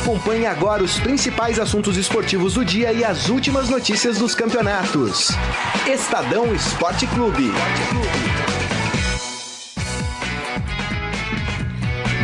Acompanhe agora os principais assuntos esportivos do dia e as últimas notícias dos campeonatos. Estadão Esporte Clube.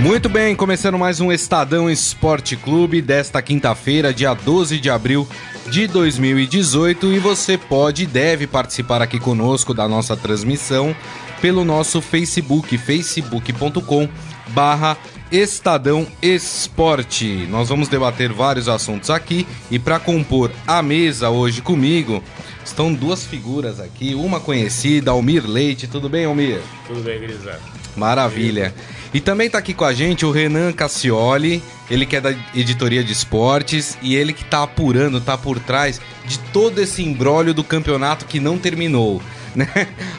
Muito bem, começando mais um Estadão Esporte Clube desta quinta-feira, dia 12 de abril de 2018. E você pode e deve participar aqui conosco da nossa transmissão pelo nosso Facebook, facebook.com barra Estadão Esporte. Nós vamos debater vários assuntos aqui e para compor a mesa hoje comigo estão duas figuras aqui, uma conhecida, Almir Leite. Tudo bem, Almir? Tudo bem, Grisado. Maravilha. E também está aqui com a gente o Renan Cassioli, ele que é da editoria de esportes e ele que está apurando, está por trás de todo esse embrólio do campeonato que não terminou. Né?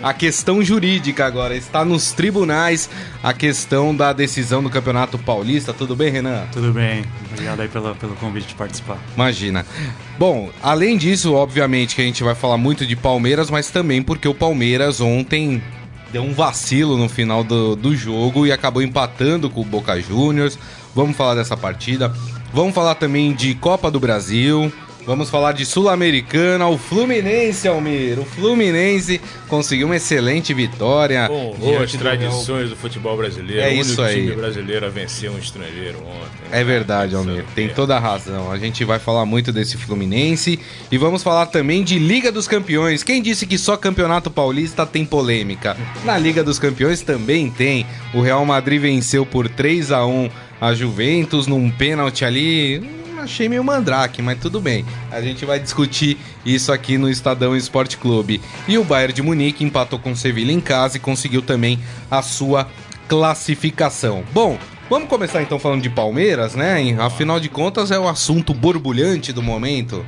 A questão jurídica agora está nos tribunais, a questão da decisão do Campeonato Paulista. Tudo bem, Renan? Tudo bem. Obrigado aí pelo, pelo convite de participar. Imagina. Bom, além disso, obviamente que a gente vai falar muito de Palmeiras, mas também porque o Palmeiras ontem deu um vacilo no final do, do jogo e acabou empatando com o Boca Juniors. Vamos falar dessa partida. Vamos falar também de Copa do Brasil. Vamos falar de Sul-Americana, o Fluminense, Almir. O Fluminense conseguiu uma excelente vitória. Honrou as tradições do futebol brasileiro. É isso aí. O time brasileiro a vencer um estrangeiro ontem. É verdade, Almir. Tem toda a razão. A gente vai falar muito desse Fluminense e vamos falar também de Liga dos Campeões. Quem disse que só Campeonato Paulista tem polêmica? Na Liga dos Campeões também tem. O Real Madrid venceu por 3 a 1 a Juventus num pênalti ali achei meio mandrake, mas tudo bem. A gente vai discutir isso aqui no Estadão Esporte Clube. E o Bayern de Munique empatou com o Sevilla em casa e conseguiu também a sua classificação. Bom, vamos começar então falando de Palmeiras, né? Afinal de contas é o assunto borbulhante do momento.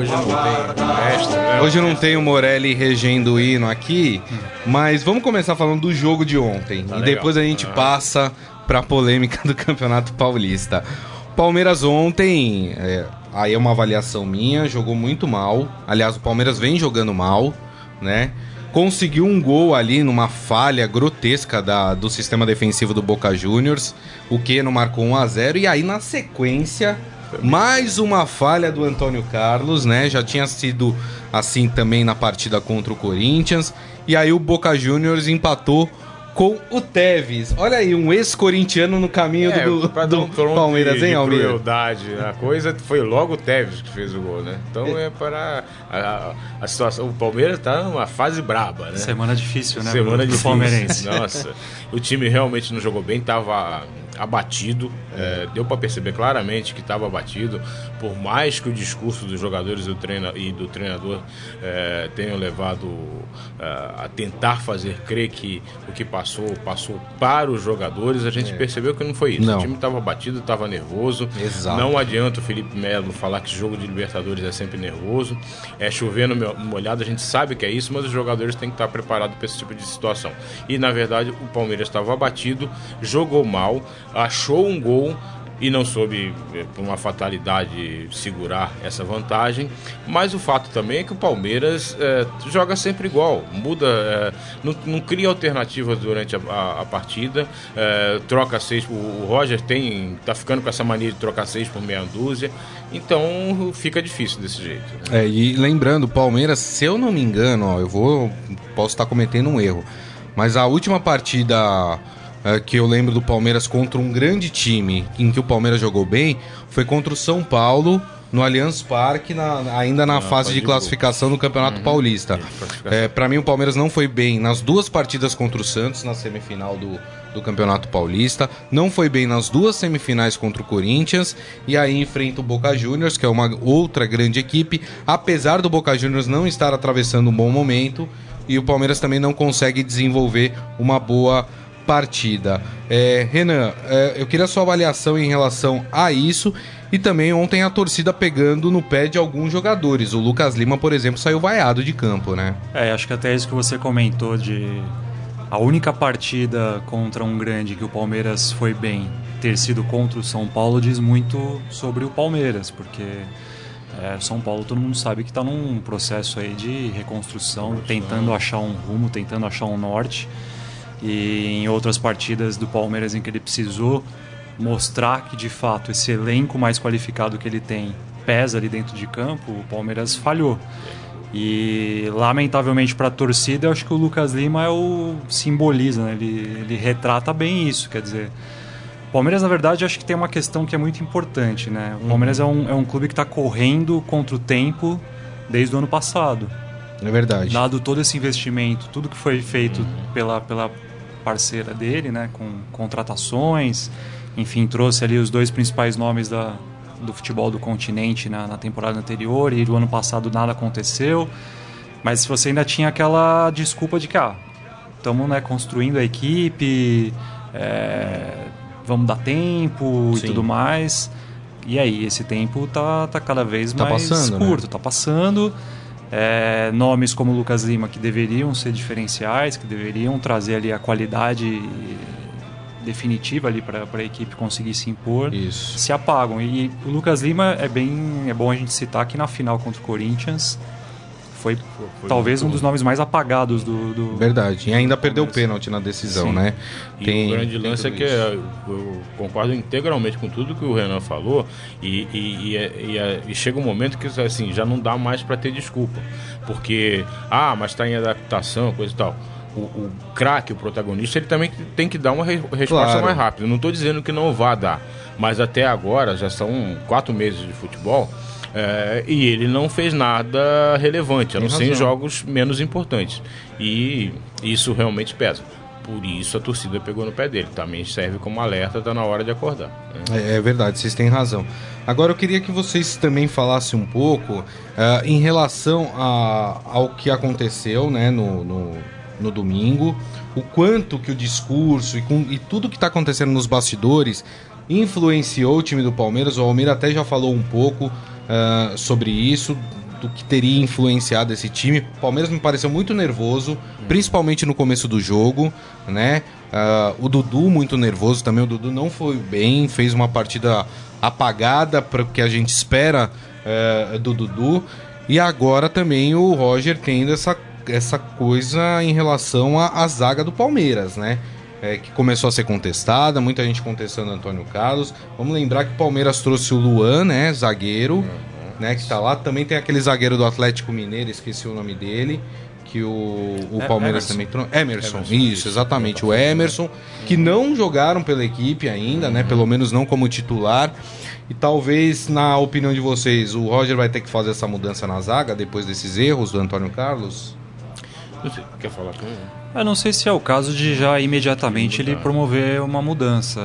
Hoje não tem? Hoje não tem o Morelli regendo o hino aqui, mas vamos começar falando do jogo de ontem. Tá e depois a gente Ah. passa pra polêmica do Campeonato Paulista. Palmeiras ontem, é, aí é uma avaliação minha, jogou muito mal. Aliás, o Palmeiras vem jogando mal, né? Conseguiu um gol ali numa falha grotesca da, do sistema defensivo do Boca Juniors. O Keno marcou 1 a 0 e aí na sequência mais uma falha do Antônio Carlos, né? Já tinha sido assim também na partida contra o Corinthians. E aí o Boca Juniors empatou com o Tevez. Olha aí, um ex-corintiano no caminho É, do, pra do um tom Palmeiras, de, hein, Almir? crueldade, a coisa foi logo o Tevez que fez o gol, né? Então é para a, a- a situação. O Palmeiras tá numa fase braba, né? Semana difícil, né? Semana difícil. palmeirense. Nossa, o time realmente não jogou bem, tava abatido. é, deu para perceber claramente que estava abatido. Por mais que o discurso dos jogadores e do, treina, e do treinador é, tenham levado é, a tentar fazer crer que o que passou, passou para os jogadores, a gente percebeu que não foi isso. Não. O time estava abatido, estava nervoso. Exato. Não adianta o Felipe Melo falar que jogo de Libertadores é sempre nervoso. É chovendo mo- molhado, a gente sabe que é isso, mas os jogadores têm que estar preparados para esse tipo de situação. E na verdade o Palmeiras estava abatido, jogou mal, achou um gol e não soube, eh, por uma fatalidade, segurar essa vantagem. Mas o fato também é que o Palmeiras eh, joga sempre igual, muda, eh, não, não cria alternativas durante a, a- a partida, eh, troca seis. O, o Roger tem, tá ficando com essa mania de trocar seis por meia dúzia, então fica difícil desse jeito. né? É, e lembrando, o Palmeiras, se eu não me engano, ó, eu vou. Posso estar cometendo um erro. Mas a última partida é, que eu lembro do Palmeiras contra um grande time em que o Palmeiras jogou bem foi contra o São Paulo no Allianz Parque, na- ainda na Na fase fase de classificação do Campeonato Paulista. classificação. É, para mim, o Palmeiras não foi bem nas duas partidas contra o Santos, na semifinal do, do Campeonato Paulista. Não foi bem nas duas semifinais contra o Corinthians. E aí enfrenta o Boca Juniors, que é uma outra grande equipe. Apesar do Boca Juniors não estar atravessando um bom momento. E o Palmeiras também não consegue desenvolver uma boa partida. É, Renan, é, eu queria a sua avaliação em relação a isso. E também ontem a torcida pegando no pé de alguns jogadores. O Lucas Lima, por exemplo, saiu vaiado de campo, né? É, acho que até isso que você comentou de a única partida contra um grande que o Palmeiras foi bem ter sido contra o São Paulo diz muito sobre o Palmeiras, porque é, São Paulo todo mundo sabe que está num processo aí de reconstrução, tentando achar um rumo, tentando achar um norte. E em outras partidas do Palmeiras em que ele precisou mostrar que de fato esse elenco mais qualificado que ele tem pesa ali dentro de campo, o Palmeiras falhou. E lamentavelmente para a torcida, eu acho que o Lucas Lima é o simboliza, né? ele, ele retrata bem isso, quer dizer. O Palmeiras, na verdade, acho que tem uma questão que é muito importante, né? O Palmeiras é, um, é um clube que está correndo contra o tempo desde o ano passado. É verdade. Dado todo esse investimento, tudo que foi feito pela, pela parceira dele, né? Com contratações, enfim, trouxe ali os dois principais nomes da, do futebol do continente na, na temporada anterior e do ano passado nada aconteceu. Mas você ainda tinha aquela desculpa de que, ah, estamos né, construindo a equipe, é, vamos dar tempo Sim. e tudo mais. E aí, esse tempo tá, tá cada vez Tá mais passando, né? curto, tá passando. É, nomes como o Lucas Lima que deveriam ser diferenciais, que deveriam trazer ali a qualidade definitiva ali para a equipe conseguir se impor, Isso. se apagam. E o Lucas Lima é bem é bom a gente citar que na final contra o Corinthians foi, foi talvez um dos nomes mais apagados do, do Verdade. E ainda perdeu o pênalti na decisão, Sim. né? E o grande lance é que isso. é, eu concordo integralmente com tudo que o Renan falou e, e, e, é- e é- e chega um momento que assim já não dá mais para ter desculpa, porque ah, mas está em adaptação, coisa e tal. O, o craque, o protagonista, ele também tem que dar uma re- resposta Claro. mais rápida. Não estou dizendo que não vá dar, mas até agora já são quatro meses de futebol. É, e ele não fez nada relevante, a não ser em jogos menos importantes. E isso realmente pesa. Por isso a torcida pegou no pé dele. Também serve como alerta, tá na hora de acordar. né? É, é verdade, vocês têm razão. Agora eu queria que vocês também falassem um pouco ah, em relação a- ao que aconteceu né, no, no, no domingo, o quanto que o discurso e, com- e tudo que está acontecendo nos bastidores influenciou o time do Palmeiras. O Almir até já falou um pouco ah, sobre isso, do que teria influenciado esse time. O Palmeiras me pareceu muito nervoso, principalmente no começo do jogo, né? Ah, o Dudu muito nervoso também. O Dudu não foi bem, fez uma partida apagada para o que a gente espera eh, do Dudu. E agora também o Roger tendo essa, essa coisa em relação à zaga do Palmeiras, né? É, que começou a ser contestada, muita gente contestando Antônio Carlos. Vamos lembrar que o Palmeiras trouxe o Luan, né? Zagueiro, né? Que tá lá. Também tem aquele zagueiro do Atlético Mineiro, esqueci o nome dele. Que o, o É, Palmeiras Emerson. também trouxe. Emerson, Emerson, isso, exatamente. O Emerson, que não jogaram pela equipe ainda, né? Pelo menos não como titular. E talvez, na opinião de vocês, o Roger vai ter que fazer essa mudança na zaga depois desses erros do Antônio Carlos? Quer falar com Eu não sei se é o caso de já imediatamente ele promover uma mudança.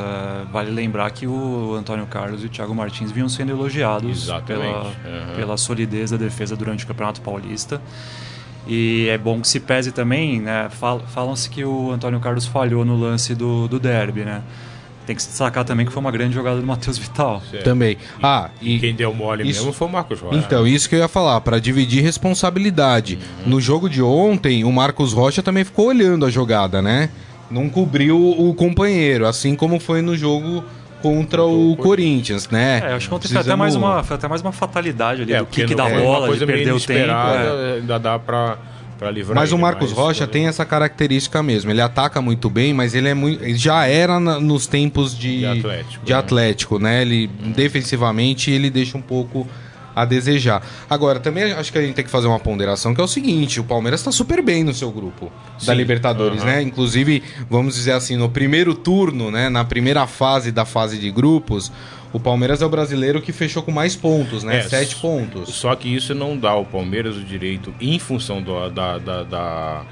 Vale lembrar que o Antônio Carlos e o Thiago Martins vinham sendo elogiados Exatamente. pela, Uhum. pela solidez da defesa durante o Campeonato Paulista. E é bom que se pese também, né? fal- Falam-se que o Antônio Carlos falhou no lance do, do derby, né? Tem que se destacar também que foi uma grande jogada do Matheus Vital. Certo. Também. Ah, E e. quem deu mole Isso- mesmo foi o Marcos Rocha. Então, isso que eu ia falar, para dividir responsabilidade. No jogo de ontem, o Marcos Rocha também ficou olhando a jogada, né? Não cobriu o companheiro, assim como foi no jogo contra o Corinthians, né? É, acho que ontem foi até, mais uma, foi até mais uma fatalidade ali É, do kick da bola, de perder o tempo. é. Ainda dá pra, pra livrar Mas o Marcos Rocha tem essa característica mesmo. Ele ataca muito bem, mas ele é muito. Ele já era na- nos tempos de, De Atlético, de né? Atlético, né? Ele defensivamente ele deixa um pouco a desejar. Agora, também acho que a gente tem que fazer uma ponderação que é o seguinte: o Palmeiras está super bem no seu grupo da Sim, Libertadores, aham. né? Inclusive, vamos dizer assim, no primeiro turno, né? Na primeira fase da fase de grupos, o Palmeiras é o brasileiro que fechou com mais pontos, né? É, Sete pontos. Só que isso não dá ao Palmeiras o direito, em função do- da, da- da-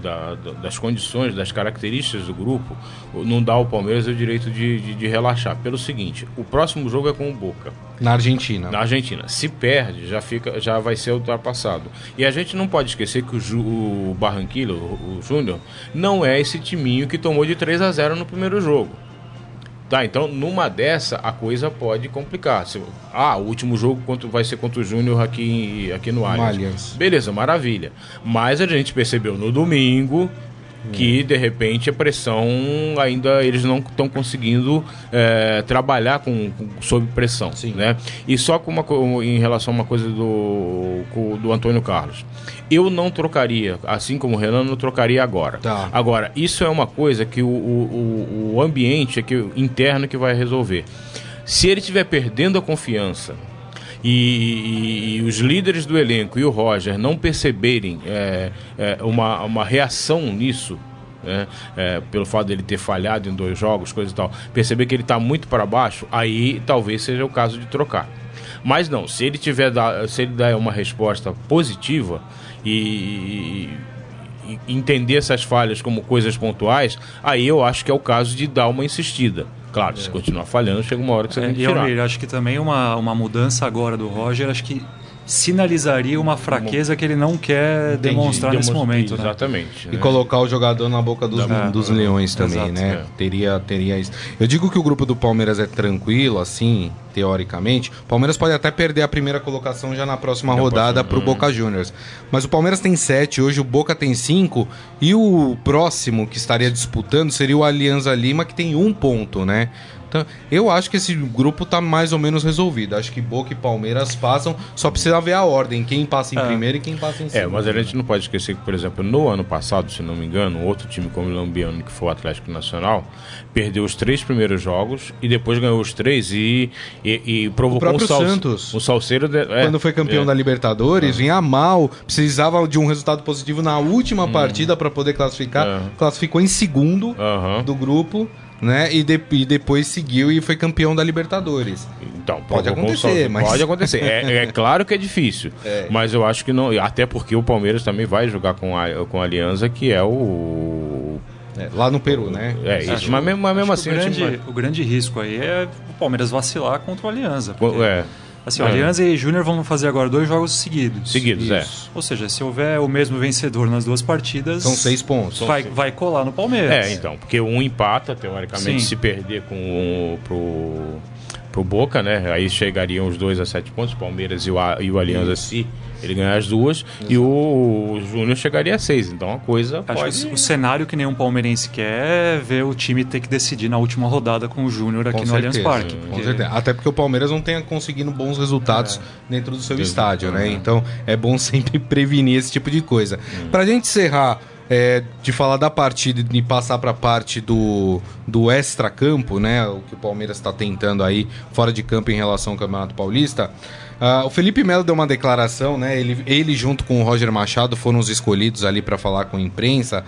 da- da- das condições, das características do grupo, não dá ao Palmeiras o direito de, de- de relaxar. Pelo seguinte, o próximo jogo é com o Boca, Na Argentina. na Argentina. Se perde, já, fica, já vai ser ultrapassado. E a gente não pode esquecer que o, Ju- o Barranquilla, o, o Júnior, não é esse timinho que tomou de 3 a 0 no primeiro jogo. Tá, então numa dessa a coisa pode complicar. Se- ah, o último jogo contra- vai ser contra o Júnior aqui, aqui no Allianz. Beleza, maravilha. Mas a gente percebeu no domingo que de repente a pressão ainda eles não estão conseguindo é, trabalhar com, com, sob pressão, Sim. né? E só com uma, em relação a uma coisa do, do Antônio Carlos, eu não trocaria, assim como o Renan não trocaria agora. Tá. Agora isso é uma coisa que o, o, o- ambiente é que interno que vai resolver. Se ele estiver perdendo a confiança e, e- e os líderes do elenco e o Roger não perceberem é, é, uma, uma reação nisso, né, é, pelo fato dele ter falhado em dois jogos, coisa e tal, perceber que ele está muito para baixo, aí talvez seja o caso de trocar. Mas não, se ele tiver se ele der uma resposta positiva e, e entender essas falhas como coisas pontuais, aí eu acho que é o caso de dar uma insistida. Claro, se continuar falhando, chega uma hora que você É, tem que e tirar. Almir, acho que também uma, uma mudança agora do Roger, acho que sinalizaria uma fraqueza que ele não quer Entendi, demonstrar nesse momento. né? Exatamente. E né? colocar o jogador na boca dos, Da- dos leões também, Exato, né? é. Teria, teria isso. Eu digo que o grupo do Palmeiras é tranquilo, assim, teoricamente. O Palmeiras pode até perder a primeira colocação já na próxima rodada pode- pro Boca Juniors. Mas o Palmeiras tem sete, hoje o Boca tem cinco. E o próximo que estaria disputando seria o Alianza Lima, que tem um ponto, né? Então, eu acho que esse grupo tá mais ou menos resolvido. Acho que Boca e Palmeiras passam, só precisa ver a ordem, quem passa em É. primeiro e quem passa em É, segundo. mas a gente não pode esquecer que, por exemplo, no ano passado, se não me engano, outro time como o Lambiano, que foi o Atlético Nacional, perdeu os três primeiros jogos e depois ganhou os três e, e, e provocou próprio um sal- Santos. Um salseiro. De, é, Quando foi campeão é. da Libertadores, vinha mal, precisava de um resultado positivo na última partida para poder classificar. É. Classificou em segundo do grupo, né? E, de- e depois seguiu e foi campeão da Libertadores. Então, Pode acontecer, mas- Pode acontecer. É, é claro que é difícil. É. Mas eu acho que não. Até porque o Palmeiras também vai jogar com a, com a Aliança, que é o. É, lá no Peru, né? É Acho- isso. Mas mesmo, mas mesmo acho assim, o grande, o grande risco aí é o Palmeiras vacilar contra o Alianza. vai- porque, É, Assim, o É. Alianza e Júnior vão fazer agora dois jogos seguidos. seguidos, é. Isso. Ou seja, se houver o mesmo vencedor nas duas partidas, São seis pontos. vai, vai colar no Palmeiras. É, então, porque um empata, teoricamente, Sim. se perder com o, pro, pro Boca, né? Aí chegariam os dois a sete pontos, o Palmeiras e o, A- e o Aliança se ele ganhar as duas, e o, Júnior chegaria a seis. Então a coisa Acho pode... que o cenário que nenhum palmeirense quer é ver o time ter que decidir na última rodada com o Júnior aqui Com no Allianz Parque. Com porque- certeza. Até porque o Palmeiras não tenha conseguindo bons resultados dentro do seu Exato, estádio, né? né? Então é bom sempre prevenir esse tipo de coisa. Pra gente encerrar, é, de falar da partida e passar pra parte do, do extra-campo, né? O que o Palmeiras está tentando aí fora de campo em relação ao Campeonato Paulista. ah, o Felipe Melo deu uma declaração, né? Ele, ele junto com o Roger Machado foram os escolhidos ali pra falar com a imprensa.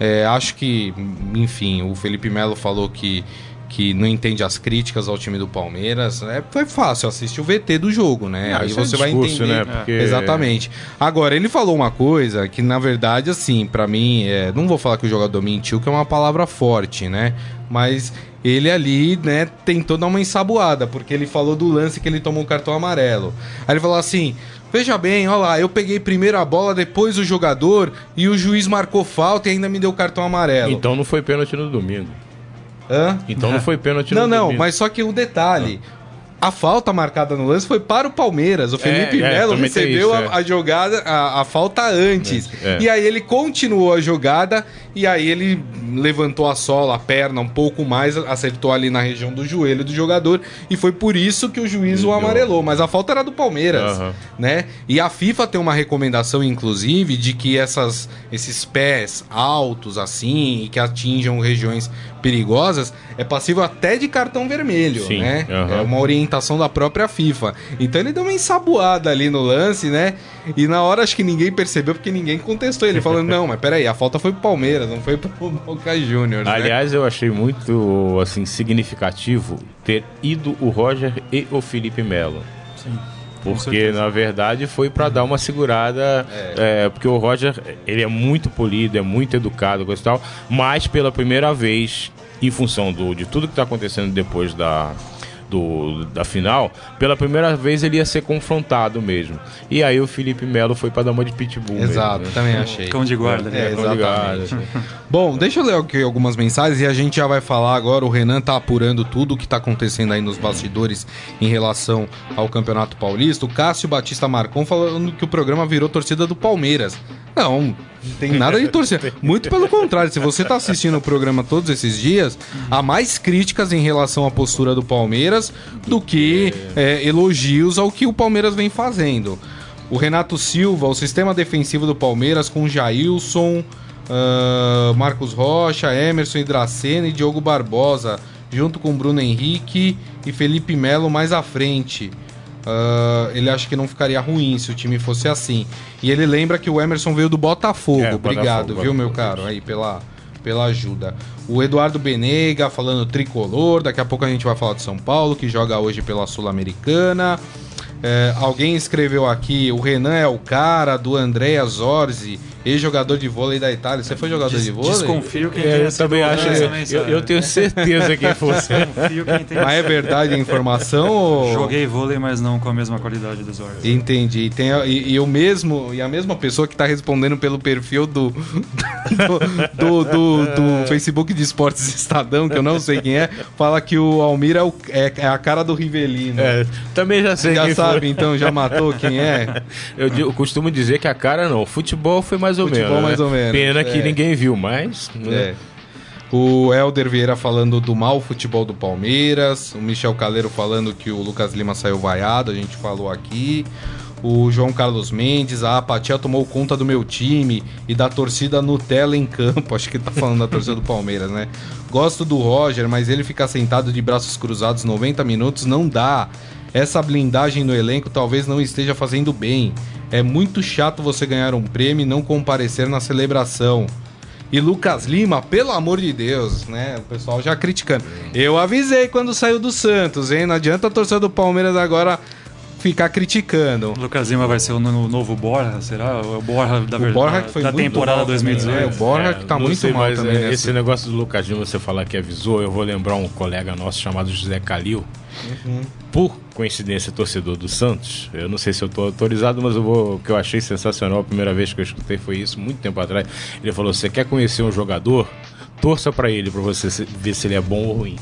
É, acho que, enfim, o Felipe Melo falou que, que não entende as críticas ao time do Palmeiras. É, foi fácil assistir o VT do jogo, né? Ah, Aí é você vai discurso, entender. né? Porque- Exatamente. Agora, ele falou uma coisa que, na verdade, assim, pra mim, é, não vou falar que o jogador mentiu, que é uma palavra forte, né? Mas ele ali, né, tentou dar uma ensaboada, porque ele falou do lance que ele tomou o cartão amarelo. Aí ele falou assim: Veja bem, olha lá, eu peguei primeiro a bola, depois o jogador, e o juiz marcou falta e ainda me deu o cartão amarelo. Então não foi pênalti no domingo. Hã? Então não foi pênalti Não, no não, mas só que o detalhe. A falta marcada no lance foi para o Palmeiras. O Felipe é, Melo recebeu isso, a, é. a jogada, a, a falta antes. É. E aí ele continuou a jogada e aí ele levantou a sola, a perna um pouco mais, acertou ali na região do joelho do jogador e foi por isso que o juiz o amarelou. Mas a falta era do Palmeiras, Aham. né? E a FIFA tem uma recomendação, inclusive, de que essas, esses pés altos assim e que atinjam regiões perigosas é passível até de cartão vermelho, Sim, né? É uma orientação da própria FIFA. Então ele deu uma ensaboada ali no lance, né? E na hora acho que ninguém percebeu porque ninguém contestou ele falando não, mas peraí, a falta foi pro Palmeiras, não foi pro Boca Juniors, né? Aliás, eu achei muito assim significativo ter ido o Roger e o Felipe Melo. com Porque, na verdade, foi para dar uma segurada. é, porque o Roger, ele é muito polido, é muito educado, coisa e tal. Mas, pela primeira vez, em função do, de tudo que está acontecendo depois da, do, da final, pela primeira vez ele ia ser confrontado mesmo. E aí o Felipe Melo foi para dar uma de pitbull. Exato, mesmo, né? também achei. Cão de guarda, né? É, Cão de guarda. exatamente. Bom, deixa eu ler aqui algumas mensagens e a gente já vai falar agora. O Renan tá apurando tudo o que tá acontecendo aí nos bastidores em relação ao Campeonato Paulista. O Cássio Batista Marcon falando que o programa virou torcida do Palmeiras. Não, tem nada de torcida. Muito pelo contrário, se você tá assistindo o programa todos esses dias, há mais críticas em relação à postura do Palmeiras do que é, elogios ao que o Palmeiras vem fazendo. O Renato Silva, o sistema defensivo do Palmeiras com Jailson, uh, Marcos Rocha, Emerson Hidracena e Diogo Barbosa, junto com Bruno Henrique e Felipe Melo mais à frente. Uh, ele acha que não ficaria ruim se o time fosse assim. E ele lembra que o Emerson veio do Botafogo. É, Obrigado, Botafogo, viu, meu caro, aí pela, pela ajuda. O Eduardo Benega falando tricolor. Daqui a pouco a gente vai falar de São Paulo, que joga hoje pela Sul-Americana. É, alguém escreveu aqui: o Renan é o cara do Andréa Zorzi ex-jogador de vôlei da Itália. Você foi jogador Des, de vôlei? Desconfio que é, eu também acho. Eu, eu, tenho certeza que fosse. Desconfio quem tem mas é verdade a informação? Ou... Joguei vôlei, mas não com a mesma qualidade dos olhos. Entendi. Tem, e, e, o mesmo, e a mesma pessoa que está respondendo pelo perfil do do, do, do, do, Facebook de Esportes Estadão, que eu não sei quem é, fala que o Almir é, o, é, é a cara do Rivelino. É, também já sei Já sabe, foi. então, já matou quem é? Eu, eu costumo dizer que a cara não. O futebol foi mais mais ou Futebol menos. mais ou menos. Pena é. que ninguém viu, mas. Né? É. O Helder Vieira falando do mau futebol do Palmeiras. O Michel Caleiro falando que o Lucas Lima saiu vaiado, a gente falou aqui. O João Carlos Mendes, a apatia tomou conta do meu time e da torcida Nutella em campo. Acho que tá falando da torcida do Palmeiras, né? Gosto do Roger, mas ele ficar sentado de braços cruzados 90 minutos não dá. Essa blindagem no elenco talvez não esteja fazendo bem. É muito chato você ganhar um prêmio e não comparecer na celebração. E Lucas Lima, pelo amor de Deus, né? O pessoal já criticando. Eu avisei quando saiu do Santos, hein? Não adianta a torcida do Palmeiras agora ficar criticando. O Lucas Lima vai ser o novo Borja, será? O Borja da, o Borja que foi da temporada mal, 2018. É, o Borja é, que tá muito sei, mal também. É, esse negócio do Lucas Lima, você falar que avisou, eu vou lembrar um colega nosso chamado José Calil. Uhum. Por coincidência, torcedor do Santos. Eu não sei se eu estou autorizado, mas eu vou. O que eu achei sensacional a primeira vez que eu escutei foi isso, muito tempo atrás. Ele falou: você quer conhecer um jogador? Torça para ele, para você ver se ele é bom ou ruim.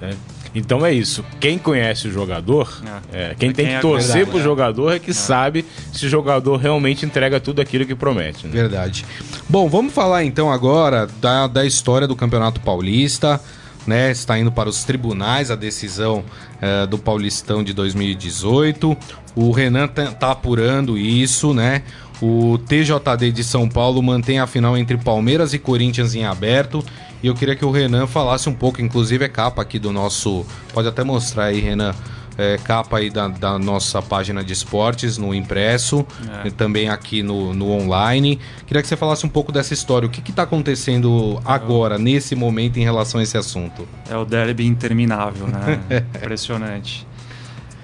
Né? Então é isso. Quem conhece o jogador, é, é quem tem quem que é torcer pro né? jogador é que é. sabe se o jogador realmente entrega tudo aquilo que promete. Né? Verdade. Bom, vamos falar então agora da, da história do Campeonato Paulista né? Está indo para os tribunais a decisão uh, do Paulistão de 2018. O Renan tá, tá, apurando isso, né? O TJD de São Paulo mantém a final entre Palmeiras e Corinthians em aberto. E eu queria que o Renan falasse um pouco, inclusive é capa aqui do nosso. Pode até mostrar aí, Renan é, capa aí da, da, nossa página de esportes no impresso, é. também aqui no, no online. Queria que você falasse um pouco dessa história. O que está acontecendo agora, nesse momento, em relação a esse assunto? É o derby interminável, né? Impressionante.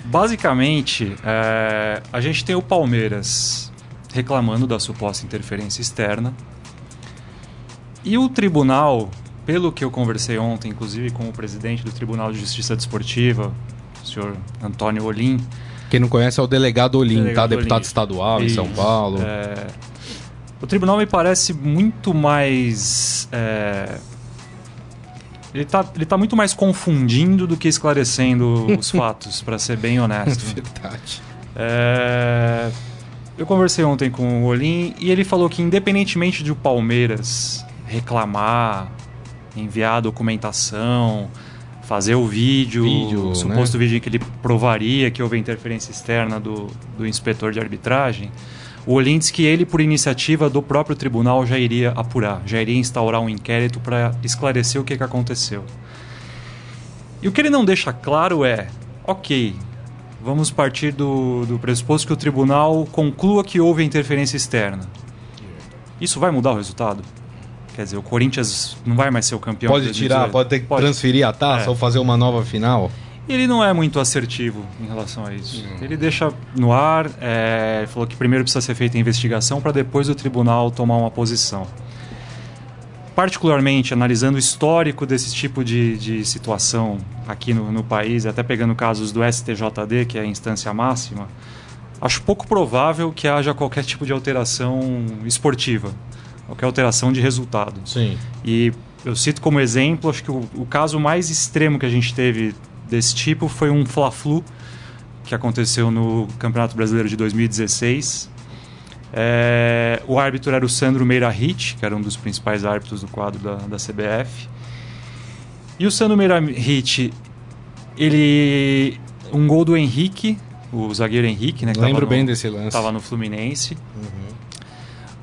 Basicamente, é, a gente tem o Palmeiras reclamando da suposta interferência externa. E o tribunal, pelo que eu conversei ontem, inclusive com o presidente do Tribunal de Justiça Desportiva, o senhor Antônio Olim. Quem não conhece é o delegado Olim, delegado tá? Olim. Deputado estadual Isso. em São Paulo. É... O tribunal me parece muito mais. É... Ele está ele tá muito mais confundindo do que esclarecendo os fatos, para ser bem honesto. Verdade. É... Eu conversei ontem com o Olim e ele falou que, independentemente de o Palmeiras reclamar, enviar documentação, fazer o vídeo, vídeo o suposto né? vídeo em que ele provaria que houve interferência externa do, do inspetor de arbitragem, o Olim disse que ele, por iniciativa do próprio tribunal, já iria apurar, já iria instaurar um inquérito para esclarecer o que, que aconteceu. E o que ele não deixa claro é: ok, vamos partir do, do pressuposto que o tribunal conclua que houve interferência externa. Isso vai mudar o resultado? Quer dizer, o Corinthians não vai mais ser o campeão. Pode tirar, pode ter que pode. transferir a taça é. ou fazer uma nova final. Ele não é muito assertivo em relação a isso. Hum. Ele deixa no ar, é, falou que primeiro precisa ser feita a investigação para depois o tribunal tomar uma posição. Particularmente, analisando o histórico desse tipo de, de situação aqui no, no país, até pegando casos do STJD, que é a instância máxima, acho pouco provável que haja qualquer tipo de alteração esportiva qualquer alteração de resultado. Sim. E eu cito como exemplo, acho que o, o caso mais extremo que a gente teve desse tipo foi um Fla-Flu que aconteceu no Campeonato Brasileiro de 2016, É, o árbitro era o Sandro Meira Hit, que era um dos principais árbitros do quadro da, da CBF. E o Sandro Meira Hit, ele. Um gol do Henrique, o zagueiro Henrique, né? que Lembro no- bem desse lance. Estava no Fluminense.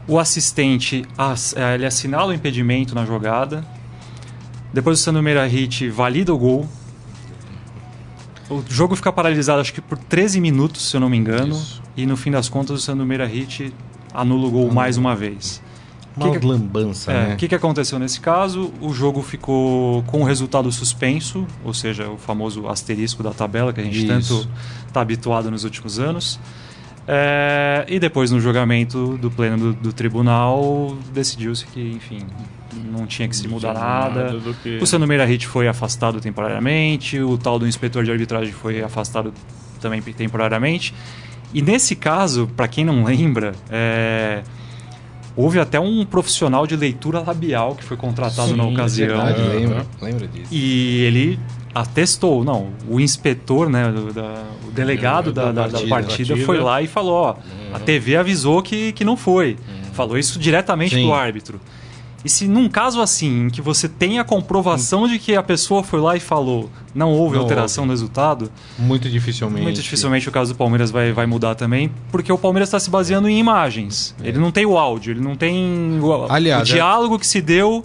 O assistente, ass- eh, ele assinala o impedimento na jogada. Depois o Sandro Meira Hit valida o gol. O jogo fica paralisado, acho que por 13 minutos, se eu não me engano. Isso. E no fim das contas, o Sandro Meira Hit anula o gol mais uma vez. Uma que que- lambança, É, né? O que, que aconteceu nesse caso? O jogo ficou com o resultado suspenso, ou seja, o famoso asterisco da tabela que a gente Isso. tanto está habituado nos últimos anos. É, e depois, no julgamento do pleno do, do tribunal, decidiu-se que, enfim, não tinha que se mudar nada. do que- O Sandro Meirahit foi afastado temporariamente, o tal do inspetor de arbitragem foi afastado também temporariamente. E nesse caso, para quem não lembra, é, houve até um profissional de leitura labial que foi contratado Sim, na é ocasião. verdade, Aham. lembro, lembro disso. E ele atestou, não, o inspetor, né, do- da- o delegado da, da- da partida, partida, partida. foi lá e falou, ó, a TV avisou que, que não foi. Falou isso diretamente Sim. pro árbitro. E se num caso assim, em que você tem a comprovação de que a pessoa foi lá e falou, não houve Não alteração no resultado, Muito dificilmente. muito dificilmente o caso do Palmeiras vai, vai mudar também, porque o Palmeiras está se baseando em imagens. Ele não tem o áudio, ele não tem o, Aliás, o diálogo que se deu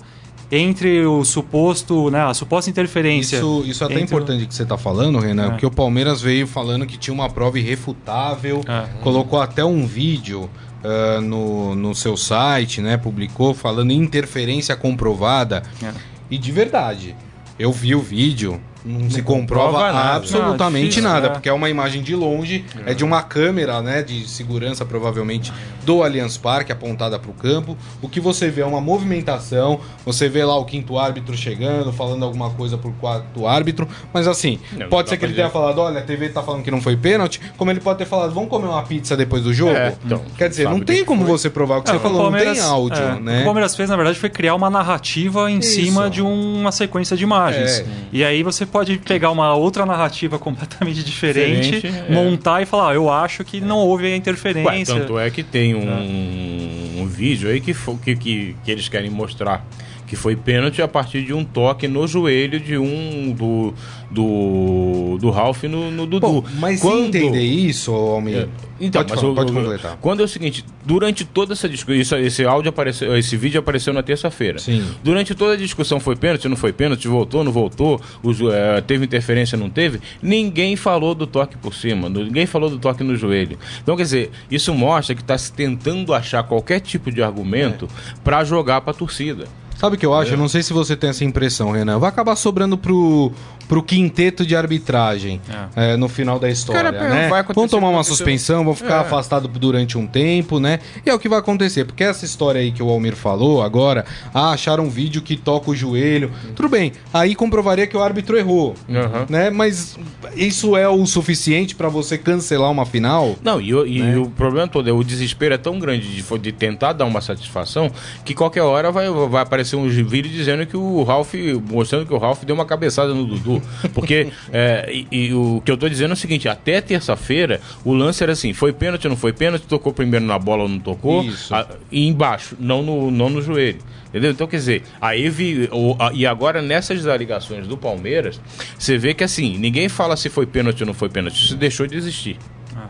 entre o suposto, né, a suposta interferência. Isso, isso é até o- importante que você está falando, Renan, É. porque o Palmeiras veio falando que tinha uma prova irrefutável, É. colocou até um vídeo ah, no, no seu site, né? Publicou falando interferência comprovada. É. E de verdade, eu vi o vídeo, não, se comprova, comprova nada. absolutamente Não, difícil, nada, é. porque é uma imagem de longe, é. de uma câmera, né, de segurança provavelmente do Allianz Parque apontada para o campo. O que você vê é uma movimentação, você vê lá o quinto árbitro chegando, falando alguma coisa pro quarto árbitro, mas assim, Não, pode ser que ele tenha falado, olha, a TV tá falando que não foi pênalti, como ele pode ter falado, vamos comer uma pizza depois do jogo? É, então, Quer dizer, não o tem como foi. você provar o que É, você o falou, não tem áudio, é, O né? que o Palmeiras fez, na verdade, foi criar uma narrativa em Isso. cima de uma sequência de imagens. É. E aí você pode pegar uma outra narrativa completamente diferente, Diferente, é. montar e falar, ah, eu acho que não houve a Ué, interferência. tanto é que tem um, um vídeo aí que, que, que, que eles querem mostrar que foi pênalti a partir de um toque no joelho de um do do, do Ralph no, no Dudu. Bom, mas Quando- entender isso, Almir, É. Então, pode, mas falar, o- pode completar. Quando é o seguinte, durante toda essa discussão, esse áudio apareceu, esse vídeo apareceu na terça-feira. Sim. Durante toda a discussão foi pênalti, não foi pênalti, voltou, não voltou, os, eh, teve interferência, não teve, ninguém falou do toque por cima, ninguém falou do toque no joelho. Então, quer dizer, isso mostra que está se tentando achar qualquer tipo de argumento para jogar para a torcida. Sabe o que eu acho? Eu não sei se você tem essa impressão, Renan. Vai acabar sobrando pro, pro quinteto de arbitragem é, no final da história, Cara, né? Vão tomar uma suspensão, vão ficar É. afastados durante um tempo, né? E é o que vai acontecer, porque essa história aí que o Almir falou agora, ah, acharam um vídeo que toca o joelho. Tudo bem, aí comprovaria que o árbitro errou, Aham. né? Mas isso é o suficiente pra você cancelar uma final? Não, e, o- e Né? o problema todo é o desespero é tão grande de, de tentar dar uma satisfação que qualquer hora vai, vai aparecer um vídeo dizendo que o Ralph, mostrando que o Ralph deu uma cabeçada no Dudu. Porque é, e, e o que eu tô dizendo é o seguinte: até terça-feira o lance era assim: foi pênalti ou não foi pênalti, tocou primeiro na bola ou não tocou, Isso. a- e embaixo, não no, não no joelho. Entendeu? Então, quer dizer, aí vi. e agora nessas alegações do Palmeiras, você vê que assim, ninguém fala se foi pênalti ou não foi pênalti, isso deixou de existir.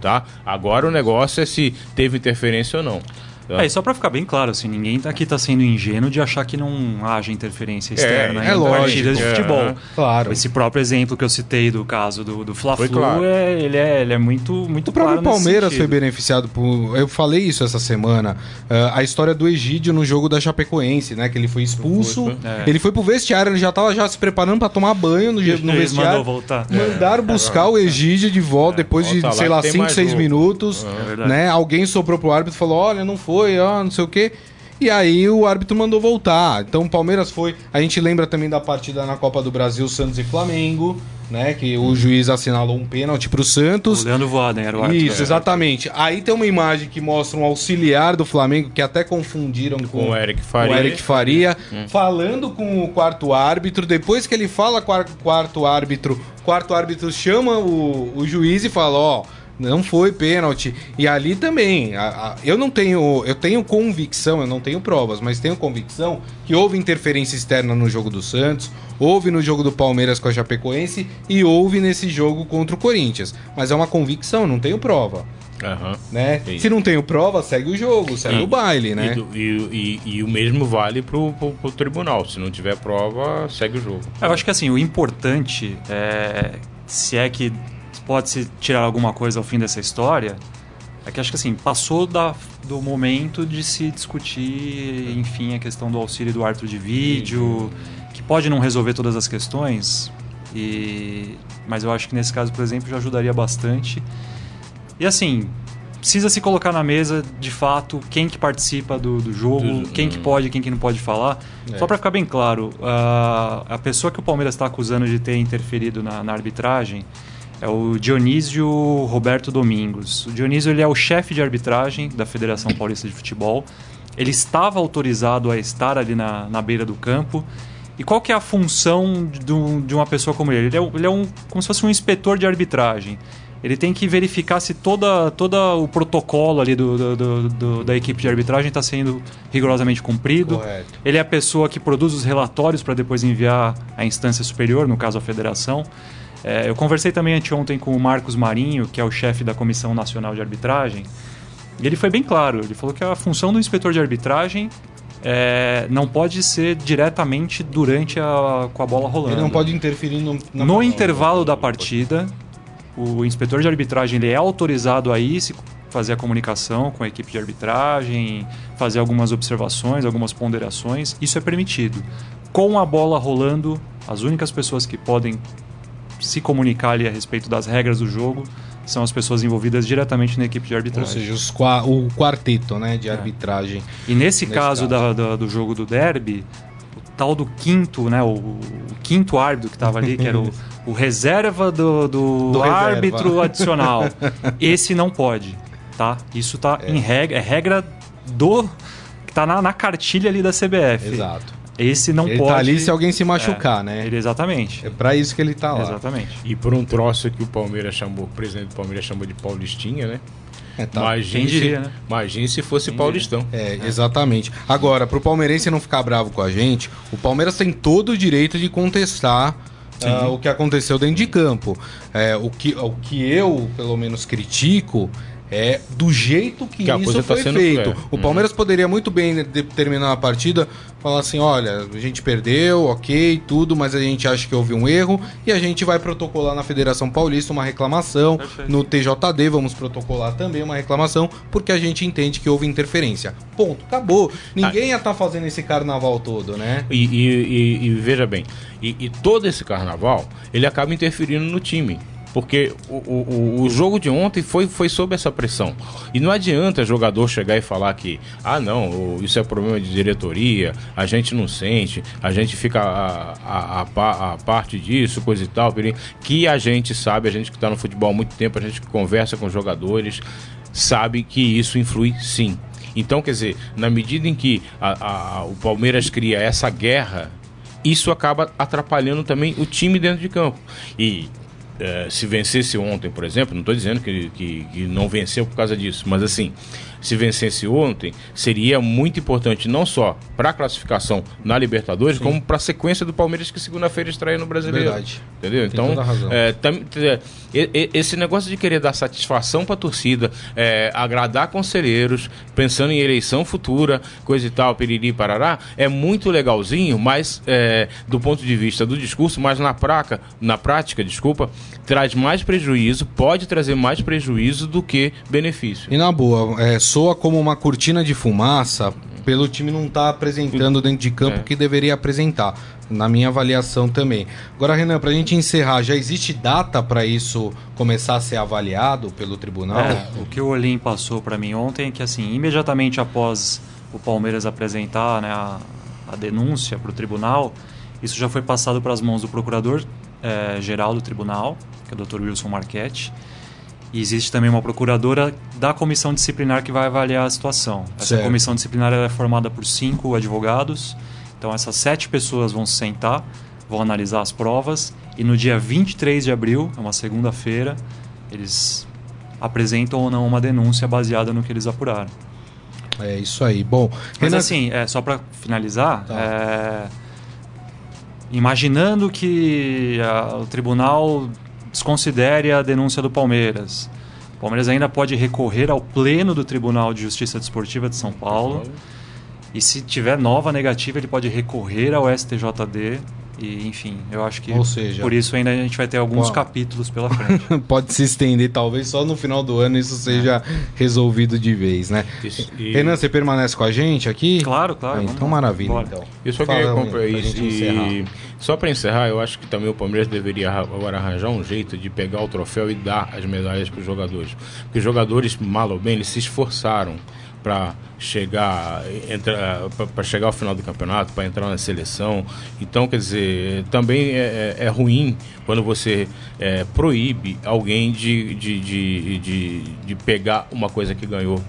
Tá? Agora o negócio é se teve interferência ou não. Tá? É, e só pra ficar bem claro, assim, ninguém aqui tá sendo ingênuo de achar que não haja interferência externa é em lógico, partidas de é. futebol. Claro. Esse próprio exemplo que eu citei do caso do, do Fla-Flu, claro. é, ele, é, ele é muito, muito O próprio claro nesse Palmeiras foi beneficiado por. Eu falei isso essa semana. ah, a história do Egídio no jogo da Chapecoense, né? Que ele foi expulso. Foi, foi. Ele foi pro vestiário, ele já tava já se preparando pra tomar banho no, no Eles mandou vestiário. voltar. Mandaram buscar o Egídio de volta depois de, sei lá, tem 5, mais 6 jogo. minutos. É verdade. né? Alguém soprou pro árbitro e falou: olha, não foi, ó, não sei o quê. E aí o árbitro mandou voltar. Então o Palmeiras foi. A gente lembra também da partida na Copa do Brasil, Santos e Flamengo, né? Que o juiz assinalou um pênalti pro Santos. O Leandro Voaden era o árbitro. Isso, exatamente. Aí tem uma imagem que mostra um auxiliar do Flamengo que até confundiram com, Com o Eric Faria. o Eric Faria, falando com o quarto árbitro. Depois que ele fala com o quarto árbitro, o quarto árbitro chama o, o juiz e fala: Ó, Não foi pênalti. E ali também, a, a, eu não tenho, eu tenho convicção, eu não tenho provas, mas tenho convicção que houve interferência externa no jogo do Santos, houve no jogo do Palmeiras com a Chapecoense e houve nesse jogo contra o Corinthians. Mas é uma convicção, não tenho prova. Aham. Né? Sim. Se não tenho prova, segue o jogo, segue E- o baile, né? E, do- e- e- e o mesmo vale pro, pro, pro tribunal. Se não tiver prova, segue o jogo. Eu acho que assim, o importante é, se é que pode-se tirar alguma coisa ao fim dessa história, é que acho que assim, passou da, do momento de se discutir, enfim, a questão do auxílio do árbitro de vídeo, que pode não resolver todas as questões, e, mas eu acho que nesse caso, por exemplo, já ajudaria bastante. E assim, precisa se colocar na mesa, de fato, quem que participa do, do jogo, Do- quem que hum. pode, quem que não pode falar. É. Só para ficar bem claro, a, a pessoa que o Palmeiras está acusando de ter interferido na, na arbitragem é o Dionísio Roberto Domingos. O Dionísio ele é o chefe de arbitragem da Federação Paulista de Futebol. Ele estava autorizado a estar ali na, na beira do campo. E qual que é a função de, um- de uma pessoa como ele? Ele é, um- ele é um, como se fosse um inspetor de arbitragem. Ele tem que verificar se toda, toda o protocolo ali do, do- do- do- da equipe de arbitragem está sendo rigorosamente cumprido. Correto. Ele é a pessoa que produz os relatórios para depois enviar à instância superior, no caso a federação. É, eu conversei também anteontem com o Marcos Marinho, que é o chefe da Comissão Nacional de Arbitragem, e ele foi bem claro. Ele falou que a função do inspetor de arbitragem é, não pode ser diretamente durante a, com a bola rolando. Ele não pode interferir no, No intervalo da partida, o inspetor de arbitragem ele é autorizado a ir se fazer a comunicação com a equipe de arbitragem, fazer algumas observações, algumas ponderações. Isso é permitido. Com a bola rolando, as únicas pessoas que podem se comunicar ali a respeito das regras do jogo são as pessoas envolvidas diretamente na equipe de Ou arbitragem. seja, os qua- o quarteto né, de arbitragem. E nesse, Nesse caso, caso. da- da- do jogo do derby, o tal do quinto, né? O, o quinto árbitro que estava ali, que era o, o reserva do, do, Do reserva. árbitro adicional. Esse não pode, tá? Isso tá em regra, é regra do. que tá na, na cartilha ali da CBF. Exato. Esse não ele pode. tá ali se alguém se machucar, né? Ele, exatamente. É pra isso que ele tá lá. Exatamente. E por um troço que o Palmeiras chamou, o presidente do Palmeiras chamou de Paulistinha, né? É, tá. Imagine, diria, se, né? imagine se fosse Quem Paulistão. É, exatamente. Agora, pro palmeirense não ficar bravo com a gente, o Palmeiras tem todo o direito de contestar ah, o que aconteceu dentro de campo. É, o, que, o que eu, pelo menos, critico é do jeito que, Que isso tá foi sendo feito. O Palmeiras poderia muito bem terminar a partida, falar assim, olha, a gente perdeu, ok, tudo, mas a gente acha que houve um erro e a gente vai protocolar na Federação Paulista uma reclamação, Perfeito. no TJD vamos protocolar também uma reclamação, porque a gente entende que houve interferência. Ponto, acabou. Ninguém ia estar fazendo esse carnaval todo, né? E, e- e- e veja bem, e todo esse carnaval, ele acaba interferindo no time. Porque o, o, o- jogo de ontem foi, foi sob essa pressão. E não adianta jogador chegar e falar que, ah, não, isso é problema de diretoria, a gente não sente, a gente fica a, a, a, a parte disso, coisa e tal, que a gente sabe, a gente que está no futebol há muito tempo, a gente que conversa com jogadores, sabe que isso influi sim. Então, quer dizer, na medida em que a- o Palmeiras cria essa guerra, isso acaba atrapalhando também o time dentro de campo. E eh, se vencesse ontem, por exemplo, não estou dizendo que, que, que não venceu por causa disso, mas assim, se vencesse ontem, seria muito importante não só para a classificação na Libertadores, como para a sequência do Palmeiras que segunda-feira estreia no Brasileiro. Verdade. Entendeu? Tem Então, é, tam- é, esse negócio de querer dar satisfação para a torcida, é, agradar conselheiros, pensando em eleição futura, coisa e tal, piriri, parará, é muito legalzinho, mas é, do ponto de vista do discurso, mas na, praca, na prática, desculpa, traz mais prejuízo, pode trazer mais prejuízo do que benefício. E na boa, é, soa como uma cortina de fumaça pelo time não estar apresentando dentro de campo É. o que deveria apresentar. Na minha avaliação também. Agora, Renan, pra gente encerrar, já existe data para isso começar a ser avaliado pelo tribunal? É, o que o Olim passou para mim ontem é que, assim, imediatamente após o Palmeiras apresentar né, a, a denúncia para o tribunal, isso já foi passado para as mãos do procurador-geral do tribunal, que é o Dr. Wilson Marchetti, e existe também uma procuradora da comissão disciplinar que vai avaliar a situação. Essa Certo. comissão disciplinar é formada por cinco advogados, então essas sete pessoas vão se sentar, vão analisar as provas, e no dia 23 de abril, é uma segunda-feira, eles apresentam ou não uma denúncia baseada no que eles apuraram. É isso aí. Bom, Mas Renan- assim, é, só para finalizar, Tá. é, imaginando que a- o tribunal desconsidere a denúncia do Palmeiras, o Palmeiras ainda pode recorrer ao pleno do Tribunal de Justiça Desportiva de São Paulo. E se tiver nova negativa, ele pode recorrer ao STJD. E, enfim, eu acho que Ou seja, por isso ainda a gente vai ter alguns capítulos pela frente. pode se estender, talvez só no final do ano isso seja resolvido de vez, né? Isso- e- Renan, você permanece com a gente aqui? claro, claro. Ah, então maravilha, Bora. então. Eu só queria comprar pra isso. E só para encerrar, eu acho que também o Palmeiras deveria agora arranjar um jeito de pegar o troféu e dar as medalhas para os jogadores. Porque os jogadores, mal ou bem, eles se esforçaram para chegar para chegar ao final do campeonato, para entrar na seleção. Então, quer dizer, também é, é- é ruim quando você é, proíbe alguém de, de, de, de, de pegar uma coisa que ganhou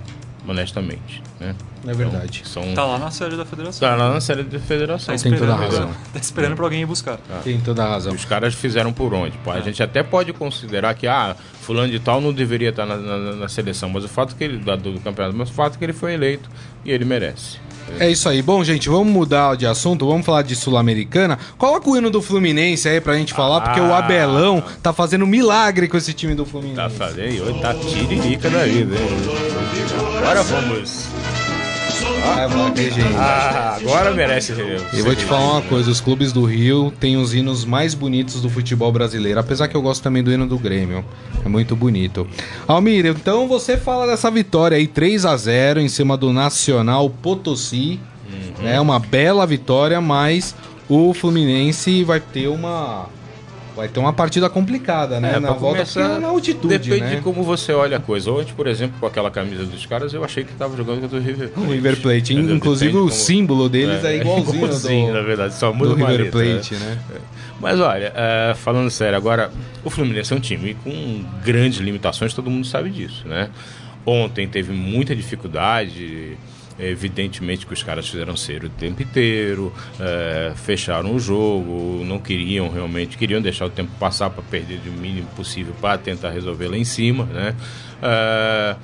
honestamente. Né? É verdade. Então, são, Tá lá na sede da federação. Tá lá na série de federação. Tá Tem toda a esperando, razão. tá esperando pra alguém ir buscar. Tem toda a razão. Os caras fizeram por onde? Pô, A gente até pode considerar que, ah, fulano de tal não deveria estar na, na- na seleção, mas o fato que ele, da- do campeonato, mas o fato que ele foi eleito e ele merece. É isso aí. Bom, gente, vamos mudar de assunto, vamos falar de Sul-Americana. Coloca o hino do Fluminense aí pra gente falar, porque o Ah. Abelão tá fazendo milagre com esse time do Fluminense. Tá fazendo, tá tiririca da vida, hein? Agora vamos. Ah, gente. Ah, agora merece. Eu vou te falar uma coisa, os clubes do Rio têm os hinos mais bonitos do futebol brasileiro, apesar que eu gosto também do hino do Grêmio. É muito bonito. Almir, então você fala dessa vitória aí 3 a 0 em cima do Nacional Potosí. É uma bela vitória, mas o Fluminense vai ter uma vai ter uma partida complicada, né? É, na volta começar, é na altitude, Depende né? de como você olha a coisa. Ontem, por exemplo, com aquela camisa dos caras, eu achei que tava jogando contra o River O River Plate, inclusive como- o símbolo deles é, igualzinho, igualzinho, do, na verdade, só muda do uma River né? Plate, né? Mas olha, é, falando sério, agora o Fluminense é um time com grandes limitações, todo mundo sabe disso, né? Ontem teve muita dificuldade, evidentemente que os caras fizeram ser o tempo inteiro, é, fecharam o jogo, não queriam realmente, queriam deixar o tempo passar para perder o mínimo possível para tentar resolver lá em cima, né? É,